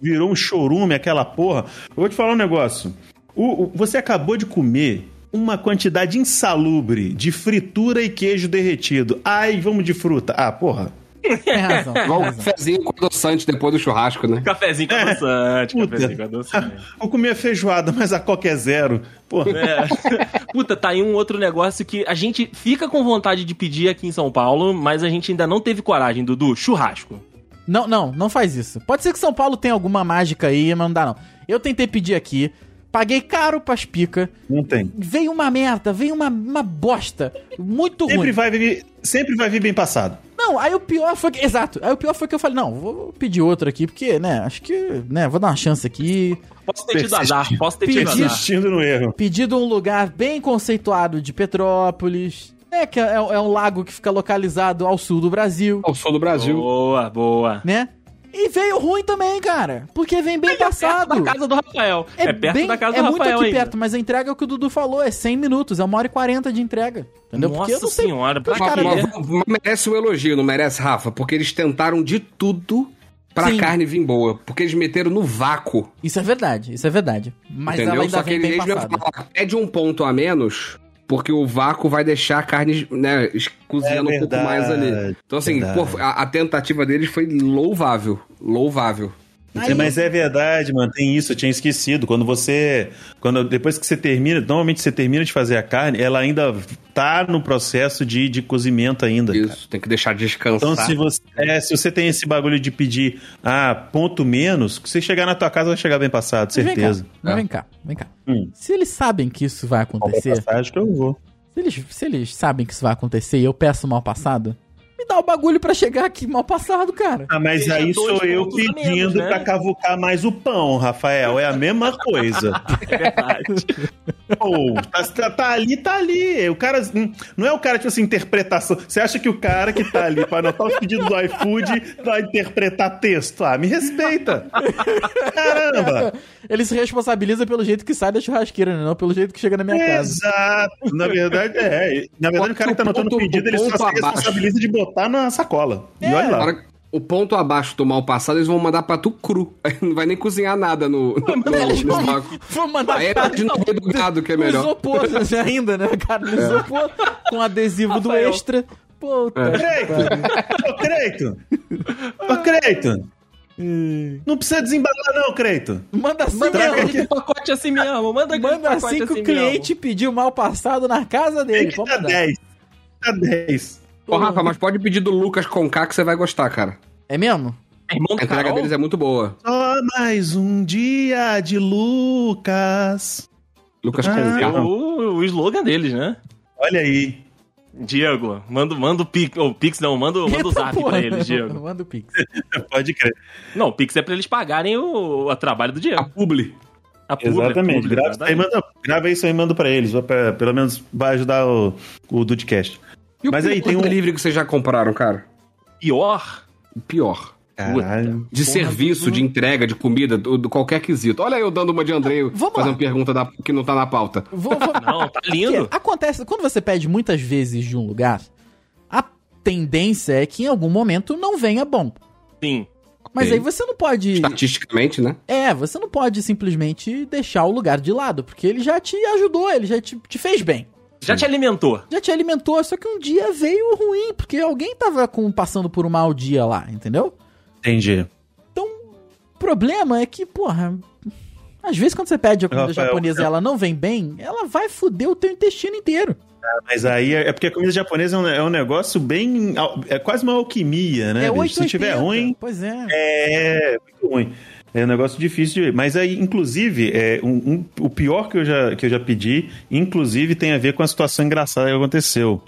virou um chorume aquela porra. Eu vou te falar um negócio. O- o- você acabou de comer uma quantidade insalubre de fritura e queijo derretido. Ai, vamos de fruta. Ah, porra. Tem razão. Tem Igual um cafezinho com adoçante depois do churrasco, né? Cafezinho com adoçante, Puta. cafezinho com adoçante. Vou comer feijoada, mas a coca é zero. Porra. É. Puta, tá aí um outro negócio que a gente fica com vontade de pedir aqui em São Paulo, mas a gente ainda não teve coragem, Dudu. Churrasco. Não, não, não faz isso. Pode ser que São Paulo tenha alguma mágica aí, mas não dá não. Eu tentei pedir aqui, paguei caro pras pica, Não tem. veio uma merda, veio uma, uma bosta, muito Sempre ruim. vai, vir, sempre vai vir bem passado. Não, aí o pior foi que, exato, aí o pior foi que eu falei, não, vou pedir outro aqui, porque, né, acho que, né, vou dar uma chance aqui. Posso ter tido azar, posso ter tido azar. Insistindo no erro. Pedi de um lugar bem conceituado de Petrópolis, né, que é, é um lago que fica localizado ao sul do Brasil, Ao sul do Brasil. Boa, boa. né? E veio ruim também, cara, porque vem bem Perto passado. da casa do Rafael. É, perto bem- da casa é do muito Rafael aqui ainda. perto, mas a entrega é o que o Dudu falou, é 100 minutos, é uma hora e 40 de entrega. Entendeu? Porque eu Nossa não sei. senhora, pra mas- mas merece um elogio, não merece, Rafa? Porque eles tentaram de tudo pra Sim. carne vir boa. Porque eles meteram no vácuo. Isso é verdade, isso é verdade. Mas ela entendeu? ainda Só que vem bem eles mesmo passada. pede um ponto a menos. Porque o vácuo vai deixar a carne, né, cozinhando É um pouco mais ali. Então, assim, pô, a, a tentativa deles foi louvável. Louvável. Aí- mas é verdade, mano, tem isso, eu tinha esquecido. Quando você. Quando, depois que você termina, normalmente você termina de fazer a carne, ela ainda tá no processo de, de cozimento ainda. cara. Isso, tem que deixar descansar. Então, se você, é, se você tem esse bagulho de pedir ah, ponto menos, que você chegar na tua casa vai chegar bem passado, Mas vem certeza. cá, mas É. vem cá, vem cá. Hum. Se eles sabem que isso vai acontecer, Passagem que eu vou. se eles, se eles sabem que isso vai acontecer e eu peço mal passado, me dá o bagulho pra chegar aqui mal passado, cara. Ah, mas Seja aí sou eu pedindo menos, né? pra cavucar mais o pão, Rafael. É a mesma coisa. É verdade. Pô, tá, tá- tá ali, tá ali. O cara. hum, Não é o cara, tipo assim, interpretação. Você acha que o cara que tá ali pra anotar os pedidos do iFood vai interpretar texto? Ah, me respeita. Caramba! Ele se responsabiliza pelo jeito que sai da churrasqueira, né? não pelo jeito que chega na minha casa. Exato. Na verdade, é. Na verdade, o cara que tá anotando o pedido, ele só se abaixo. responsabiliza de botar na sacola. E É. olha lá. Agora, o ponto abaixo do mal passado, eles vão mandar pra tu cru. Aí Não vai nem cozinhar nada no, no, no, no vão, mandar Aí é de no meio do gado, que é melhor. isopor ainda, né, cara? No isopor, com adesivo do Rafael. extra. Puta. Creito! Ô, Creito! Ô, Creito! Não precisa desembalar, não, Creito. Manda assim Manda mesmo. aquele pacote assim mesmo. Manda Manda assim que o mesmo. cliente pediu mal passado na casa dele. Tem que dar mandar. 10. Dá 10. Ô, Rafa, mas pode pedir do Lucas Conká que você vai gostar, cara. É mesmo? É irmão A do entrega Carol? deles é muito boa. Só mais um dia de Lucas. Lucas Ah. É o, o slogan deles, né? Olha aí. Diego, manda, manda o Pix. Ou Pix não, manda, manda o zap porra. pra eles, Diego. Manda o Pix. Pode crer. Não, o Pix é pra eles pagarem o, o trabalho do A Diego. Publi. A publi, Exatamente. a publi, grava, isso aí, manda, grava isso aí e manda pra eles. pra- pelo menos vai ajudar o, o Dudcast. E o Mas aí tem um- delivery que vocês já compraram, cara? Pior. Pior. Caralho. De Porra, serviço, de entrega, de comida, do, do qualquer quesito. Olha eu dando uma de Andrei Vamos fazendo lá. pergunta da- que não tá na pauta. Vou, vou... Não, tá lindo. Porque acontece, quando você pede muitas vezes de um lugar, a tendência é que em algum momento não venha bom. Sim. Mas aí você não pode. Estatisticamente, né? É, você não pode simplesmente deixar o lugar de lado, porque ele já te ajudou, ele já te, te fez bem. Já te alimentou. Já te alimentou, só que um dia veio ruim, porque alguém tava com, passando por um mau dia lá, entendeu? Entendi. O problema é que, porra, às vezes quando você pede a comida Rafael, japonesa e ela não vem bem, ela vai foder o teu intestino inteiro. Mas aí é é porque a comida japonesa é um, é um negócio bem. É quase uma alquimia, né? é bicho? 880. Se tiver ruim, Pois é. é muito ruim. É um negócio difícil de. Mas aí, inclusive, é um, um- o pior que eu, já, que eu já pedi, inclusive, tem a ver com a situação engraçada que aconteceu.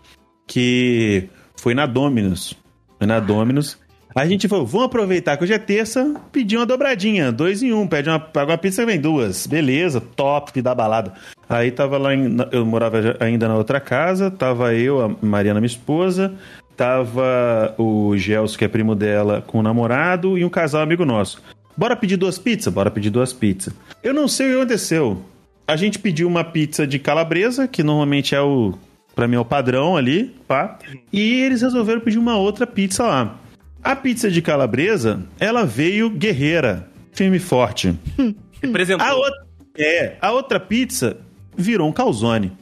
Que foi na Dominus. Foi na Dominus. A gente falou, vamos aproveitar que hoje é terça, pedir uma dobradinha, dois em um, pede uma, paga uma pizza vem duas. Beleza, top da balada. Aí tava lá, em, eu morava ainda na outra casa, tava eu, a Mariana, minha esposa, tava o Gelson, que é primo dela, com o namorado, e um casal amigo nosso. Bora pedir duas pizzas? Bora pedir duas pizzas. Eu não sei o que aconteceu. A gente pediu uma pizza de calabresa, que normalmente é o. Pra mim é o padrão ali, pá. E eles resolveram pedir uma outra pizza lá. A pizza de calabresa, ela veio guerreira, firme e forte. Representou. A outra, é, a outra pizza virou um calzone.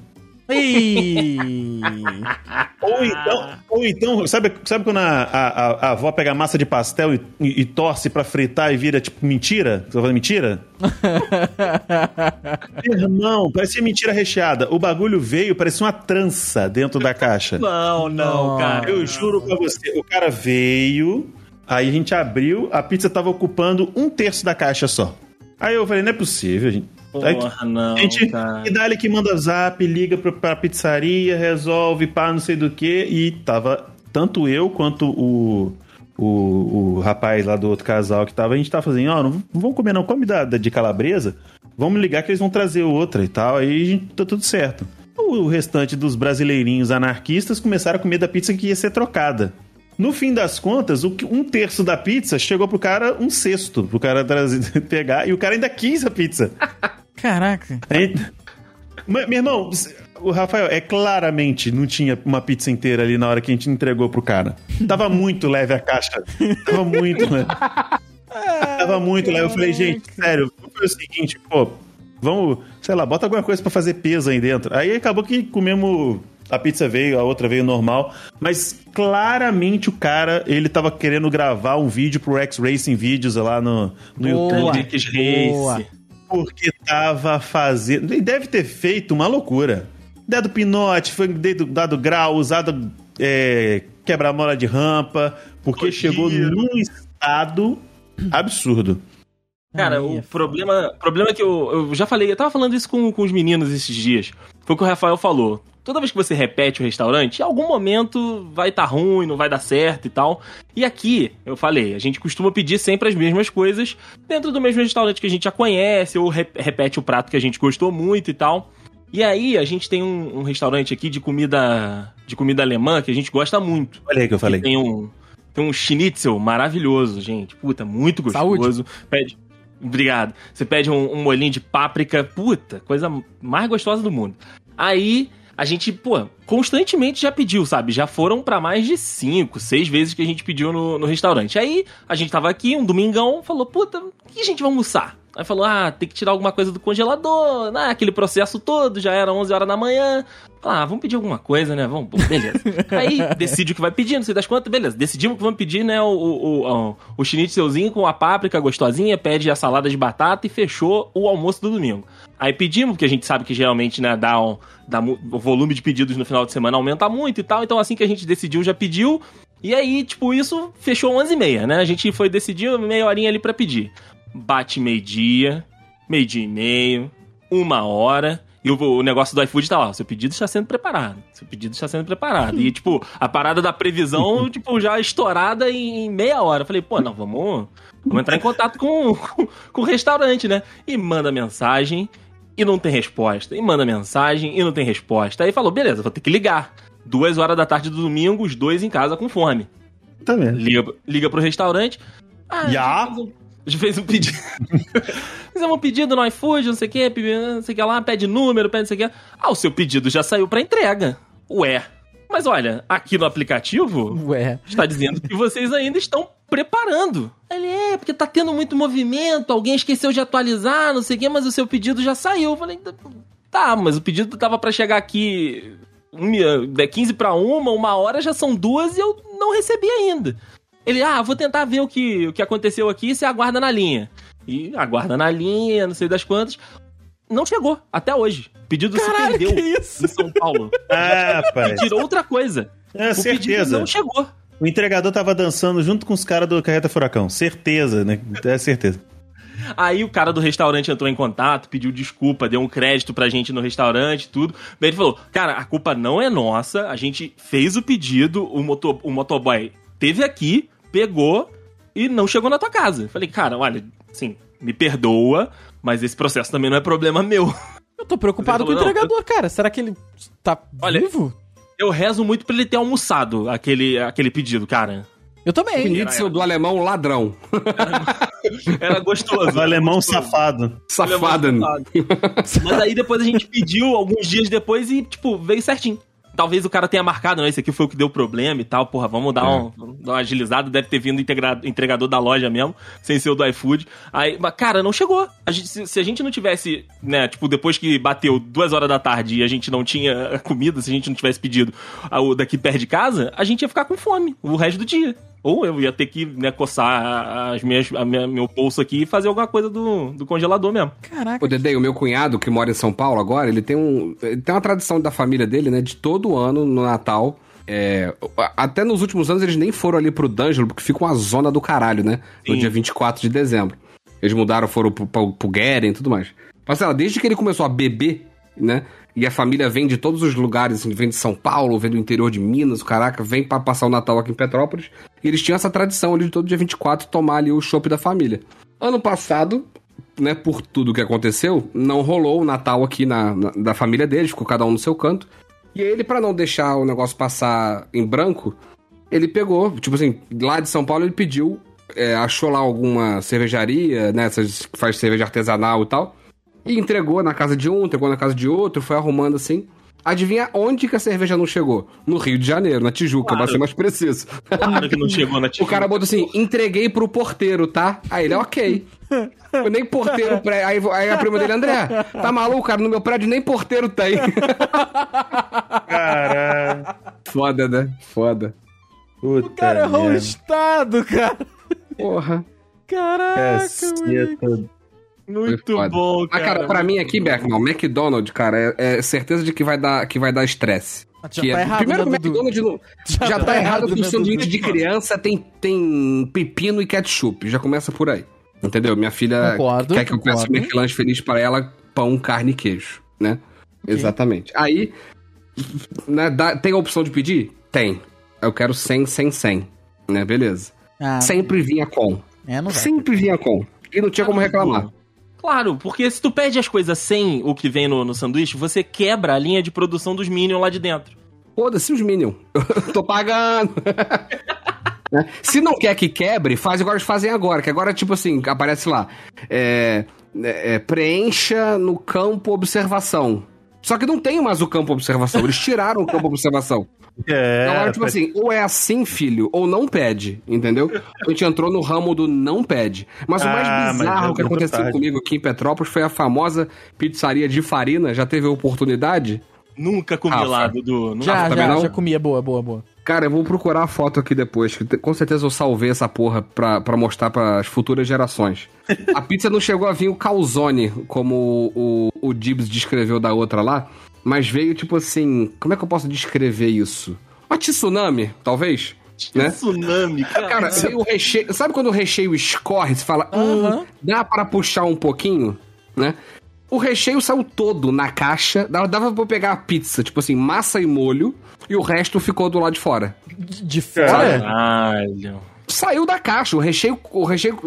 Ou então, ou então sabe, sabe quando a, a, a- avó pega massa de pastel e, e- e torce pra fritar e vira tipo mentira? Você vai fazer mentira? Irmão, parecia mentira recheada. O bagulho veio, parecia uma trança dentro da caixa. Não, não, Não. cara. Eu juro pra você, o cara veio, aí a gente abriu, a pizza tava ocupando um terço da caixa só. Aí eu falei, não é possível, gente. Porra, não, a gente, cara. e dá que manda zap, liga pra, pra pizzaria, resolve, pá, não sei do que, e tava tanto eu quanto o, o, o rapaz lá do outro casal que tava, a gente tava fazendo, ó, não, não vamos comer não, come da, da de calabresa, vamos ligar que eles vão trazer outra e tal, aí a gente, tá tudo certo. O restante dos brasileirinhos anarquistas começaram a comer da pizza que ia ser trocada. No fim das contas, um terço da pizza chegou pro cara um sexto, pro cara trazer, pegar, e o cara ainda quis a pizza. Caraca. Aí- meu irmão, o Rafael, é claramente não tinha uma pizza inteira ali na hora que a gente entregou pro cara. Tava muito leve a caixa. Tava muito leve. Tava muito leve. Eu falei, gente, sério, foi o seguinte, pô, vamos, sei lá, bota alguma coisa pra fazer peso aí dentro. Aí acabou que comemos. A pizza veio, a outra veio normal, mas claramente o cara, ele tava querendo gravar um vídeo pro X Racing Vídeos lá no, no Boa. YouTube. Dicks Boa. Race. Porque tava fazendo. Ele deve ter feito uma loucura. Dado pinote, foi dado, dado grau, usado é, quebra-mola de rampa, porque chegou num estado absurdo. Cara, o problema, problema é que eu, eu já falei, eu tava falando isso com, com os meninos esses dias. Foi o que o Rafael falou. Toda vez que você repete o restaurante, em algum momento vai estar ruim, não vai dar certo e tal. E aqui, eu falei, a gente costuma pedir sempre as mesmas coisas dentro do mesmo restaurante que a gente já conhece, ou re- repete o prato que a gente gostou muito e tal. E aí, a gente tem um, um restaurante aqui de comida de comida alemã que a gente gosta muito. Olha aí que eu falei. Tem um, tem um schnitzel maravilhoso, gente. Puta, muito gostoso. Pede. Obrigado. Você pede um, um molhinho de páprica, puta, coisa mais gostosa do mundo. Aí a gente, pô, constantemente já pediu, sabe? Já foram pra mais de cinco, seis vezes que a gente pediu no, no restaurante. Aí a gente tava aqui, um domingão, falou, puta, o que a gente vai almoçar? Aí falou, ah, tem que tirar alguma coisa do congelador, né? Aquele processo todo, já era 11 horas da manhã. Ah, vamos pedir alguma coisa, né? Vamos, beleza. Aí decide o que vai pedir, não sei das quantas, beleza. Decidimos que vamos pedir, né, o, o, o, o schnitzelzinho com a páprica gostosinha, pede a salada de batata e fechou o almoço do domingo. Aí pedimos, porque a gente sabe que geralmente, né, dá, um, dá o volume de pedidos no final de semana aumenta muito e tal. Então assim que a gente decidiu, já pediu. E aí, tipo, isso fechou 11 e meia, né? A gente foi decidir meia horinha ali para pedir. Bate meio-dia, meio-dia e meio, uma hora. E o, o, negócio do iFood tá lá, seu pedido está sendo preparado. Seu pedido está sendo preparado. E, tipo, a parada da previsão, tipo, já estourada em, meia hora. Eu falei, pô, não, vamos, vamos entrar em contato com, com, com o restaurante, né? E manda mensagem e não tem resposta. E manda mensagem e não tem resposta. Aí falou, beleza, vou ter que ligar. Duas horas da tarde do domingo, os dois em casa com fome. Tá mesmo. Liga, liga pro restaurante. Ah, Já? Gente fez um pedido. Fizemos um pedido no iFood, não sei o que, não sei o que lá, pede número, pede não sei o que. Ah, o seu pedido já saiu pra entrega. Ué. Mas olha, aqui no aplicativo Ué. está dizendo que vocês ainda estão preparando. Ele é, porque tá tendo muito movimento, alguém esqueceu de atualizar, não sei o quê, mas o seu pedido já saiu. Eu falei, tá, mas o pedido tava para chegar aqui um, 15 para uma, uma hora já são duas e eu não recebi ainda. Ele, ah, vou tentar ver o que, o que aconteceu aqui, você aguarda na linha. E aguarda na linha, não sei das quantas. Não chegou, até hoje. O pedido Caralho, se perdeu que isso? em São Paulo. Ah, rapaz. Pediram outra coisa. É, o pedido certeza. não chegou. O entregador tava dançando junto com os caras do Carreta Furacão. Certeza, né? É certeza. Aí o cara do restaurante entrou em contato, pediu desculpa, deu um crédito pra gente no restaurante, tudo. Daí ele falou: Cara, a culpa não é nossa, a gente fez o pedido, o, motor, o motoboy teve aqui, pegou e não chegou na tua casa. Eu falei, cara, olha, assim, me perdoa, mas esse processo também não é problema meu. Eu tô preocupado com o entregador, cara. Será que ele tá Olha, vivo? Eu rezo muito pra ele ter almoçado aquele, aquele pedido, cara. Eu também. Schnitzel do alemão ladrão. Era gostoso. O alemão gostoso. safado. Safada. Mas aí depois a gente pediu alguns dias depois e, tipo, veio certinho. Talvez o cara tenha marcado, não, esse aqui foi o que deu problema e tal. Porra, vamos dar, É. um, dar uma agilizada. Deve ter vindo integra- entregador da loja mesmo, sem ser o do iFood. Aí, mas, cara, não chegou. A gente, se, se a gente não tivesse, né, tipo, depois que bateu duas horas da tarde e a gente não tinha comida, se a gente não tivesse pedido a- o daqui perto de casa, a gente ia ficar com fome o resto do dia. Ou eu ia ter que, né, coçar as minhas, a minha- meu bolso aqui e fazer alguma coisa do, do congelador mesmo. Caraca. O Dedei, o meu cunhado, que mora em São Paulo agora, ele tem, um, ele tem uma tradição da família dele, né? De todo ano, no Natal. é, até nos últimos anos eles nem foram ali pro D'Angelo, porque fica uma zona do caralho, né? No Sim. dia 24 de dezembro. Eles mudaram, foram pro, pro, pro Gueren e tudo mais. Mas, sei lá, desde que ele começou a beber, né? E a família vem de todos os lugares, assim, vem de São Paulo, vem do interior de Minas, o caraca, vem pra passar o Natal aqui em Petrópolis. E eles tinham essa tradição ali de todo dia 24 tomar ali o chopp da família. Ano passado, né, por tudo que aconteceu, não rolou o Natal aqui na, na- da família deles, ficou cada um no seu canto. E ele, pra não deixar o negócio passar em branco, ele pegou, tipo assim, lá de São Paulo ele pediu, é, achou lá alguma cervejaria, né, essas que faz cerveja artesanal e tal, e entregou na casa de um, entregou na casa de outro, foi arrumando assim. Adivinha onde que a cerveja não chegou? No Rio de Janeiro, na Tijuca, Claro. pra ser mais preciso. Claro que não chegou na O cara botou assim, entreguei pro porteiro, tá? Aí ele, ok. Eu nem porteiro. Pré... Aí, aí a prima dele, André, tá maluco, cara? No meu prédio nem porteiro tem. Caralho. Foda, né? Foda. Puta O cara errou o estado, cara. Porra. Caraca. Caceta. Muito bom, Mas, cara. cara, pra mim aqui, Bergman, McDonald's, cara, é, é certeza de que vai dar que vai dar estresse. Já Que tá é- errado, Primeiro que o né? McDonald's não- já, Já tá, tá errado que o né, sanduíche de criança tem, tem pepino e ketchup. Já começa por aí. Entendeu? Minha filha Concordo, quer que eu peça um. McLanche feliz para ela, pão, carne e queijo, né? Exatamente. Aí, né, dá- tem a opção de pedir? Tem. Eu quero 100, 100, 100. Né? Beleza. Ah, Sempre vinha com. É. Sempre vinha com. E não tinha como reclamar. Claro, porque se tu pede as coisas sem o que vem no, no sanduíche, você quebra a linha de produção dos Minions lá de dentro. Foda-se os Minions. Tô pagando. Né? Se não quer que quebre, faz igual eles fazem agora. Que agora, tipo assim, aparece lá. é, é, é, preencha no campo observação. Só que não tem mais o campo observação. Eles tiraram o campo observação. É, Agora, tipo assim, ou é assim, filho, ou não pede, entendeu? A gente entrou no ramo do não pede. Mas o mais ah, bizarro que aconteceu tarde. comigo aqui em Petrópolis foi a famosa pizzaria de farina. Já teve a oportunidade? Nunca comi ah, lá, Dudu. Já, já, já comi, é boa, boa, boa. Cara, eu vou procurar a foto aqui depois, que com certeza eu salvei essa porra pra, pra mostrar para as futuras gerações. a pizza não chegou a vir o calzone, como o, o, o Dibs descreveu da outra lá, mas veio tipo assim. Como é que eu posso descrever isso? Uma tsunami, talvez? Né? Tsunami, cara. Cara, o recheio, sabe quando o recheio escorre? Você fala, hum, dá para puxar um pouquinho, né? O recheio saiu todo na caixa. Dava pra pegar a pizza, tipo assim, massa e molho, e o resto ficou do lado de fora. De fora? Caralho. Saiu da caixa, o recheio. O recheio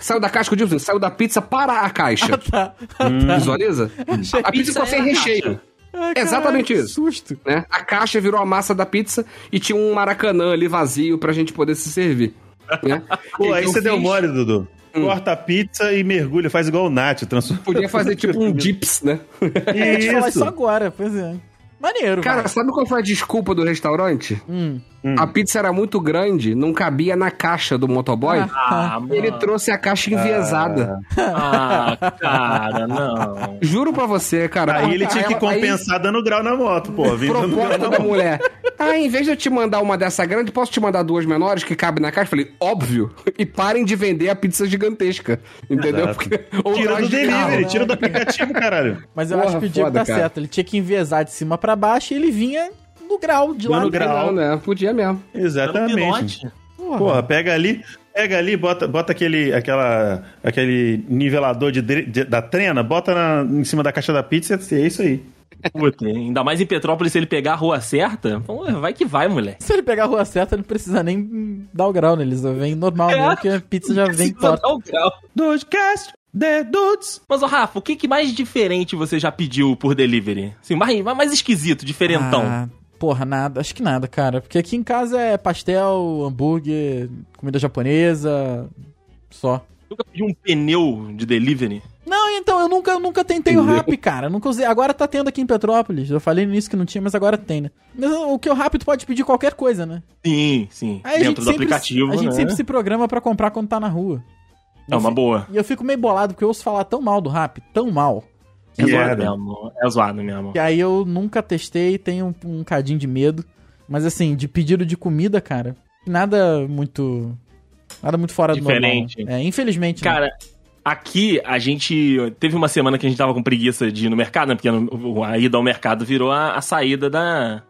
saiu da caixa, que eu digo assim, saiu da pizza para a caixa. Ah, tá. Hum. Visualiza? A pizza ficou sem recheio. Ai, Exatamente isso. Susto. Né? A caixa virou a massa da pizza e tinha um maracanã ali vazio pra gente poder se servir. Né? Pô, aí você fiz... deu mole, Dudu. Hum. Corta a pizza e mergulha, faz igual o Nath. Transforma... Podia fazer tipo um dips, né? Isso. isso agora, pois é. Maneiro, Cara, sabe qual foi a desculpa do restaurante? Hum. Hum. A pizza era muito grande, não cabia na caixa do motoboy. Ah, ele trouxe a caixa enviesada. Ah, cara, não. Juro pra você, cara. Aí ele tinha que compensar aí... dando grau na moto, pô. Proposta da mulher. Ah, em vez de eu te mandar uma dessa grande, posso te mandar duas menores que cabem na caixa? Falei, óbvio. E parem de vender a pizza gigantesca. Entendeu? Porque, tira do delivery, tira do aplicativo, caralho. Mas eu Porra, acho que o Diego tá cara. certo. Ele tinha que enviesar de cima pra baixo e ele vinha no grau de lá. No grau, né? Podia mesmo. Exatamente. Porra. Porra, pega ali, pega ali, bota, bota aquele, aquela, aquele nivelador de, de da trena, bota na, em cima da caixa da pizza e é isso aí. Puta, ainda mais em Petrópolis, se ele pegar a rua certa, vai que vai, moleque. Se ele pegar a rua certa, não precisa nem dar o grau neles. Vem normal é, mesmo, porque a pizza já vem torta. Dar o grau. The Dudes. Mas, Rafa, o que, que mais diferente você já pediu por delivery? Assim, mais, mais esquisito, diferentão. Ah, Porra, nada, acho que nada, cara. Porque aqui em casa é pastel, hambúrguer, comida japonesa, só. Nunca pediu um pneu de delivery? Não, então, eu nunca, eu nunca tentei o rap, cara. Eu nunca usei. Agora tá tendo aqui em Petrópolis. Eu falei início que não tinha, mas agora tem, né? O que o rap tu pode pedir qualquer coisa, né? Sim, sim. Aí Dentro do sempre, aplicativo. A gente né? sempre se programa para comprar quando tá na rua. É uma boa. E eu fico meio bolado porque eu ouço falar tão mal do rap, tão mal. É zoado mesmo. É zoado mesmo. E aí eu nunca testei, tenho um, um cadinho de medo. Mas assim, de pedido de comida, cara, nada muito. Nada muito fora Diferente. do normal. É, infelizmente. Né? Cara, aqui a gente. Teve uma semana que a gente tava com preguiça de ir no mercado, né? Porque a ida ao mercado virou a, a saída da,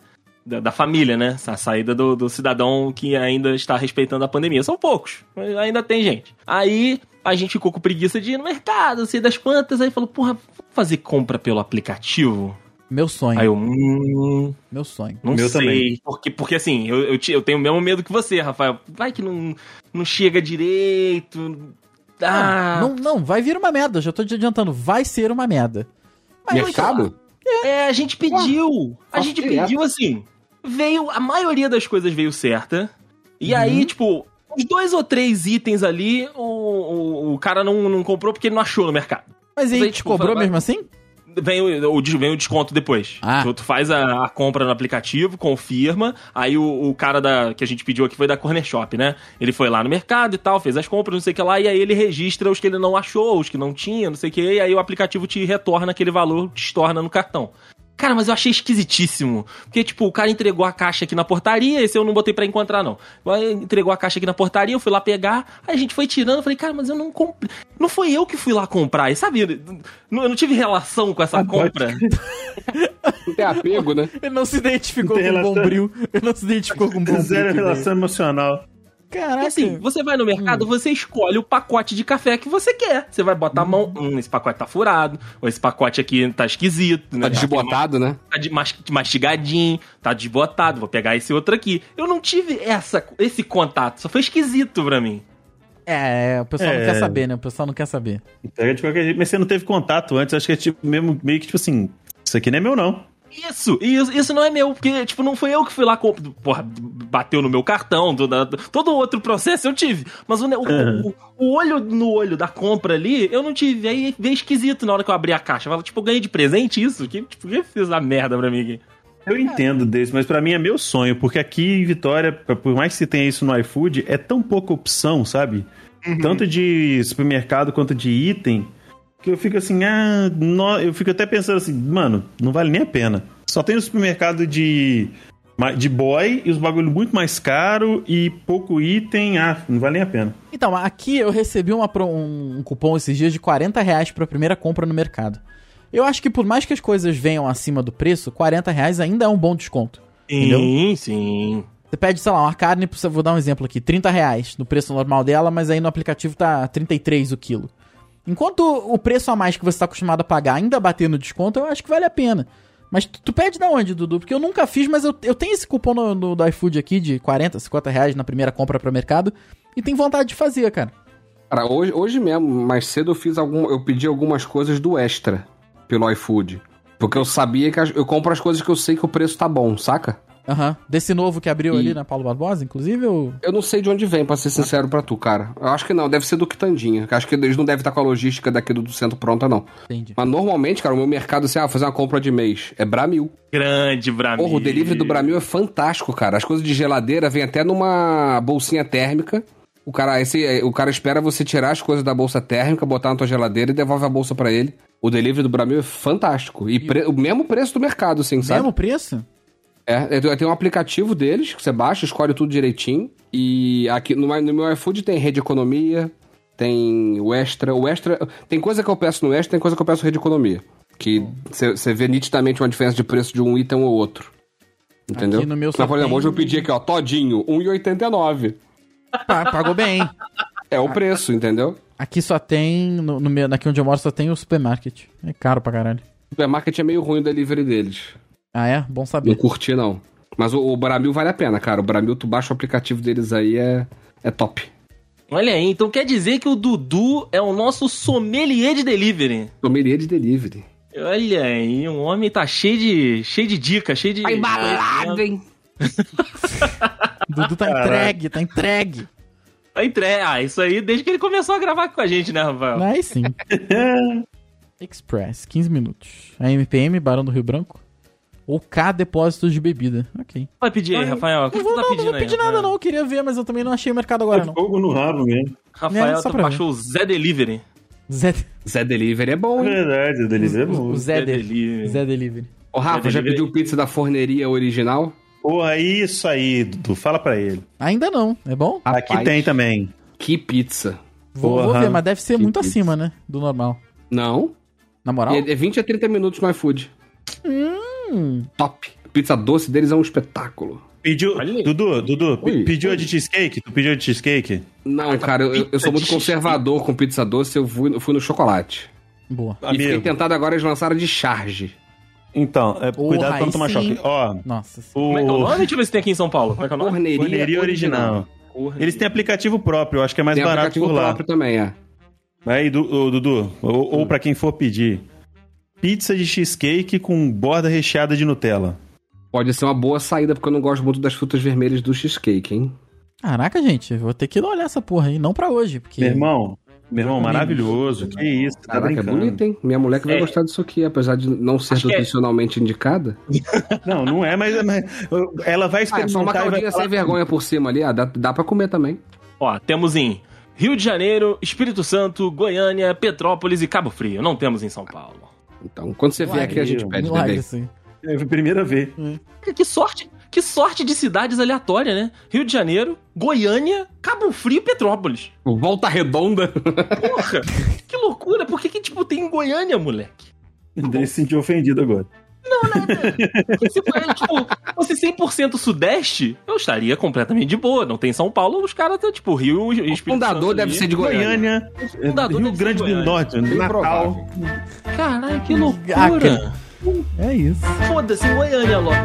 da, da, família, né? A saída do, do, cidadão que ainda está respeitando a pandemia. São poucos, mas ainda tem gente. Aí a gente ficou com preguiça de ir no mercado, sei das quantas, aí falou, porra, fazer compra pelo aplicativo? Meu sonho. Aí eu, hum, Meu sonho. Não Meu sei. Também. Porque, porque assim, eu, eu, eu, tenho o mesmo medo que você, Rafael. Vai que não, não chega direito. Ah. Não, não, vai vir uma merda. Já tô te adiantando. Vai ser uma merda. Mas Mercado? É. é, a gente pediu. a gente pediu assim. Veio. A maioria das coisas veio certa. E uhum. aí, tipo, uns dois ou três itens ali, o, o, o cara não, não comprou porque ele não achou no mercado. Mas aí, te tipo, cobrou mesmo assim? Vem o, o, vem o desconto depois. Ah. Tu, tu faz a, a, compra no aplicativo, confirma, aí o, o, cara da, que a gente pediu aqui foi da Corner Shop, né? Ele foi lá no mercado e tal, fez as compras, não sei o que lá, e aí ele registra os que ele não achou, os que não tinha, não sei o que, e aí o aplicativo te retorna aquele valor, te torna no cartão. Cara, mas eu achei esquisitíssimo. Porque, tipo, o cara entregou a caixa aqui na portaria, esse eu não botei para encontrar, não. Entregou a caixa aqui na portaria, eu fui lá pegar, aí a gente foi tirando, eu falei, cara, mas eu não comprei. Não foi eu que fui lá comprar, e sabe? Eu não tive relação com essa ah, compra. não tem apego, né? Ele não se identificou com o Bombril. Ele não se identificou com o Bombril. Zero relação emocional. Caraca. assim, você vai no mercado, hum. você escolhe o pacote de café que você quer. Você vai botar a mão, hum, esse pacote tá furado, ou esse pacote aqui tá esquisito. Né? Tá desbotado, né? Tá de mastigadinho, tá desbotado, vou pegar esse outro aqui. Eu não tive essa, esse contato, só foi esquisito pra mim. É, o pessoal é. não quer saber, né? O pessoal não quer saber. Pega de qualquer jeito, mas você não teve contato antes, acho que é tipo, mesmo, meio que tipo assim, isso aqui não é meu não. Isso, isso, isso não é meu, porque, tipo, não foi eu que fui lá, porra, bateu no meu cartão, todo, todo outro processo eu tive. Mas o, uhum. o, o, olho no olho da compra ali, eu não tive. Aí veio esquisito na hora que eu abri a caixa. Eu falo, tipo, eu ganhei de presente isso? Que, tipo, que fez a merda pra mim aqui? Eu entendo desse, mas pra mim é meu sonho, porque aqui em Vitória, por mais que você tenha isso no iFood, é tão pouca opção, sabe? Uhum. Tanto de supermercado quanto de item, que eu fico assim, ah, no... eu fico até pensando assim, mano, não vale nem a pena. Só tem o supermercado de de boy e os bagulho muito mais caro e pouco item, ah, não vale nem a pena. Então, aqui eu recebi uma, um cupom esses dias de 40 reais pra primeira compra no mercado. Eu acho que por mais que as coisas venham acima do preço, 40 reais ainda é um bom desconto. Sim, entendeu? sim. Você pede, sei lá, uma carne, vou dar um exemplo aqui, 30 reais no preço normal dela, mas aí no aplicativo tá 33 o quilo. Enquanto o preço a mais que você está acostumado a pagar ainda bater no desconto, eu acho que vale a pena. Mas tu, tu pede da onde, Dudu? Porque eu nunca fiz, mas eu, eu tenho esse cupom no, no, do iFood aqui de 40, 50 reais na primeira compra para mercado e tenho vontade de fazer, cara. Cara, hoje, hoje mesmo, mais cedo eu fiz algum. Eu pedi algumas coisas do extra pelo iFood. Porque eu sabia que eu compro as coisas que eu sei que o preço tá bom, saca? Aham. Uhum. Desse novo que abriu e... ali na Paulo Barbosa, inclusive? Ou... Eu não sei de onde vem, pra ser sincero pra tu, cara. Eu acho que não, deve ser do Quitandinha. Acho que eles não devem estar com a logística daqui do, do centro pronta, não. Entendi. Mas normalmente, cara, o meu mercado, assim, ah, fazer uma compra de mês é Bramil. Grande Bramil. Porra, o delivery do Bramil é fantástico, cara. As coisas de geladeira vêm até numa bolsinha térmica. O cara, esse, o cara espera você tirar as coisas da bolsa térmica, botar na tua geladeira e devolve a bolsa para ele. O delivery do Bramil é fantástico. E, e... Pre... o mesmo preço do mercado, assim, sabe? Mesmo preço? É, tem um aplicativo deles que você baixa, escolhe tudo direitinho. E aqui no, no meu iFood tem rede economia, tem o extra. O extra. Tem coisa que eu peço no extra, tem coisa que eu peço rede economia. Que você vê nitidamente uma diferença de preço de um item ou outro. Entendeu? Aqui no meu Mas, por exemplo, hoje eu pedi aqui, ó, todinho, R$1,89. Pagou bem. É o preço, entendeu? Aqui só tem, no, no, aqui onde eu moro, só tem o supermarket. É caro pra caralho. O supermarket é meio ruim o delivery deles. Ah, é? Bom saber. Não curti, não. Mas o, o Bramil vale a pena, cara. O Bramil, tu baixa o aplicativo deles aí, é, é top. Olha aí, então quer dizer que o Dudu é o nosso sommelier de delivery. Sommelier de delivery. Olha aí, um homem tá cheio de, cheio de dicas, cheio de... Tá embalado, hein? Dudu tá entregue, tá entregue. Tá entregue. Ah, isso aí desde que ele começou a gravar com a gente, né, Rafael? Aí sim. Express, 15 minutos. A MPM, Barão do Rio Branco. Ou K depósitos de bebida. Ok. Vai pedir aí, Rafael. O que, não, que tu tá pedindo não vou pedir nada, não. Eu queria ver, mas eu também não achei o mercado agora, é não. fogo no rabo mesmo. Rafael, é, tu baixou o Zé Delivery. Zé... Zé Delivery é bom, hein? Verdade, o Delivery é bom. O Zé, Zé Delivery. Zé Delivery. Ô, Rafa, Zé já Delivery. pediu pizza da forneria original? Porra, isso aí, Dudu. Fala pra ele. Ainda não. É bom? Aqui Rapaz, tem também. Que pizza. Vou, vou ver, mas deve ser muito pizza. acima, né? Do normal. Não. Na moral? É, é 20 a 30 minutos no iFood. Hum. Top. Pizza doce deles é um espetáculo. Pediu. Dudu, Dudu, Oi. pediu a de cheesecake? Tu pediu a de cheesecake? Não, cara, eu, eu sou muito conservador com pizza doce, eu fui, eu fui no chocolate. Boa. E Amigo. fiquei tentado agora, eles lançaram de charge. Então, é, cuidado pra não tomar choque. Ó, Nossa. O... Como é que é o nome? Deixa eu ver se tem aqui em São Paulo. Como é que é o nome? Forneria, Forneria original. original. Eles têm aplicativo próprio, eu acho que é mais tem barato por lá. próprio também, é. Aí, Dudu, ou, ou pra quem for pedir, pizza de cheesecake com borda recheada de Nutella. Pode ser uma boa saída, porque eu não gosto muito das frutas vermelhas do cheesecake, hein? Caraca, gente, vou ter que olhar essa porra aí, não pra hoje, porque... Meu irmão, meu irmão, maravilhoso, que isso, tá Caraca, é bonito, hein? Minha mulher que vai é. gostar disso aqui, apesar de não ser Acho é. nutricionalmente é. indicada. Não, não é, mas, mas ela vai experimentar... Ah, é só uma caldinha sem vergonha por cima ali, ah, dá, dá pra comer também. Ó, temos em Rio de Janeiro, Espírito Santo, Goiânia, Petrópolis e Cabo Frio. Não temos em São Paulo. Então, quando você vier aqui, a gente pede também. Assim. É a primeira vez. É. Que sorte, que sorte de cidades aleatórias, né? Rio de Janeiro, Goiânia, Cabo Frio e Petrópolis. Volta Redonda. Porra, que loucura. Por que, que tipo, tem em Goiânia, moleque? Ele se sentiu ofendido agora. Não, não, não. Se tipo, fosse 100% sudeste, eu estaria completamente de boa. Não tem São Paulo, os caras estão, tipo, Rio e O fundador deve ser de Goiânia. Goiânia Rio Grande do Norte, Natal. Caralho, que loucura. É isso. Foda-se, Goiânia, logo.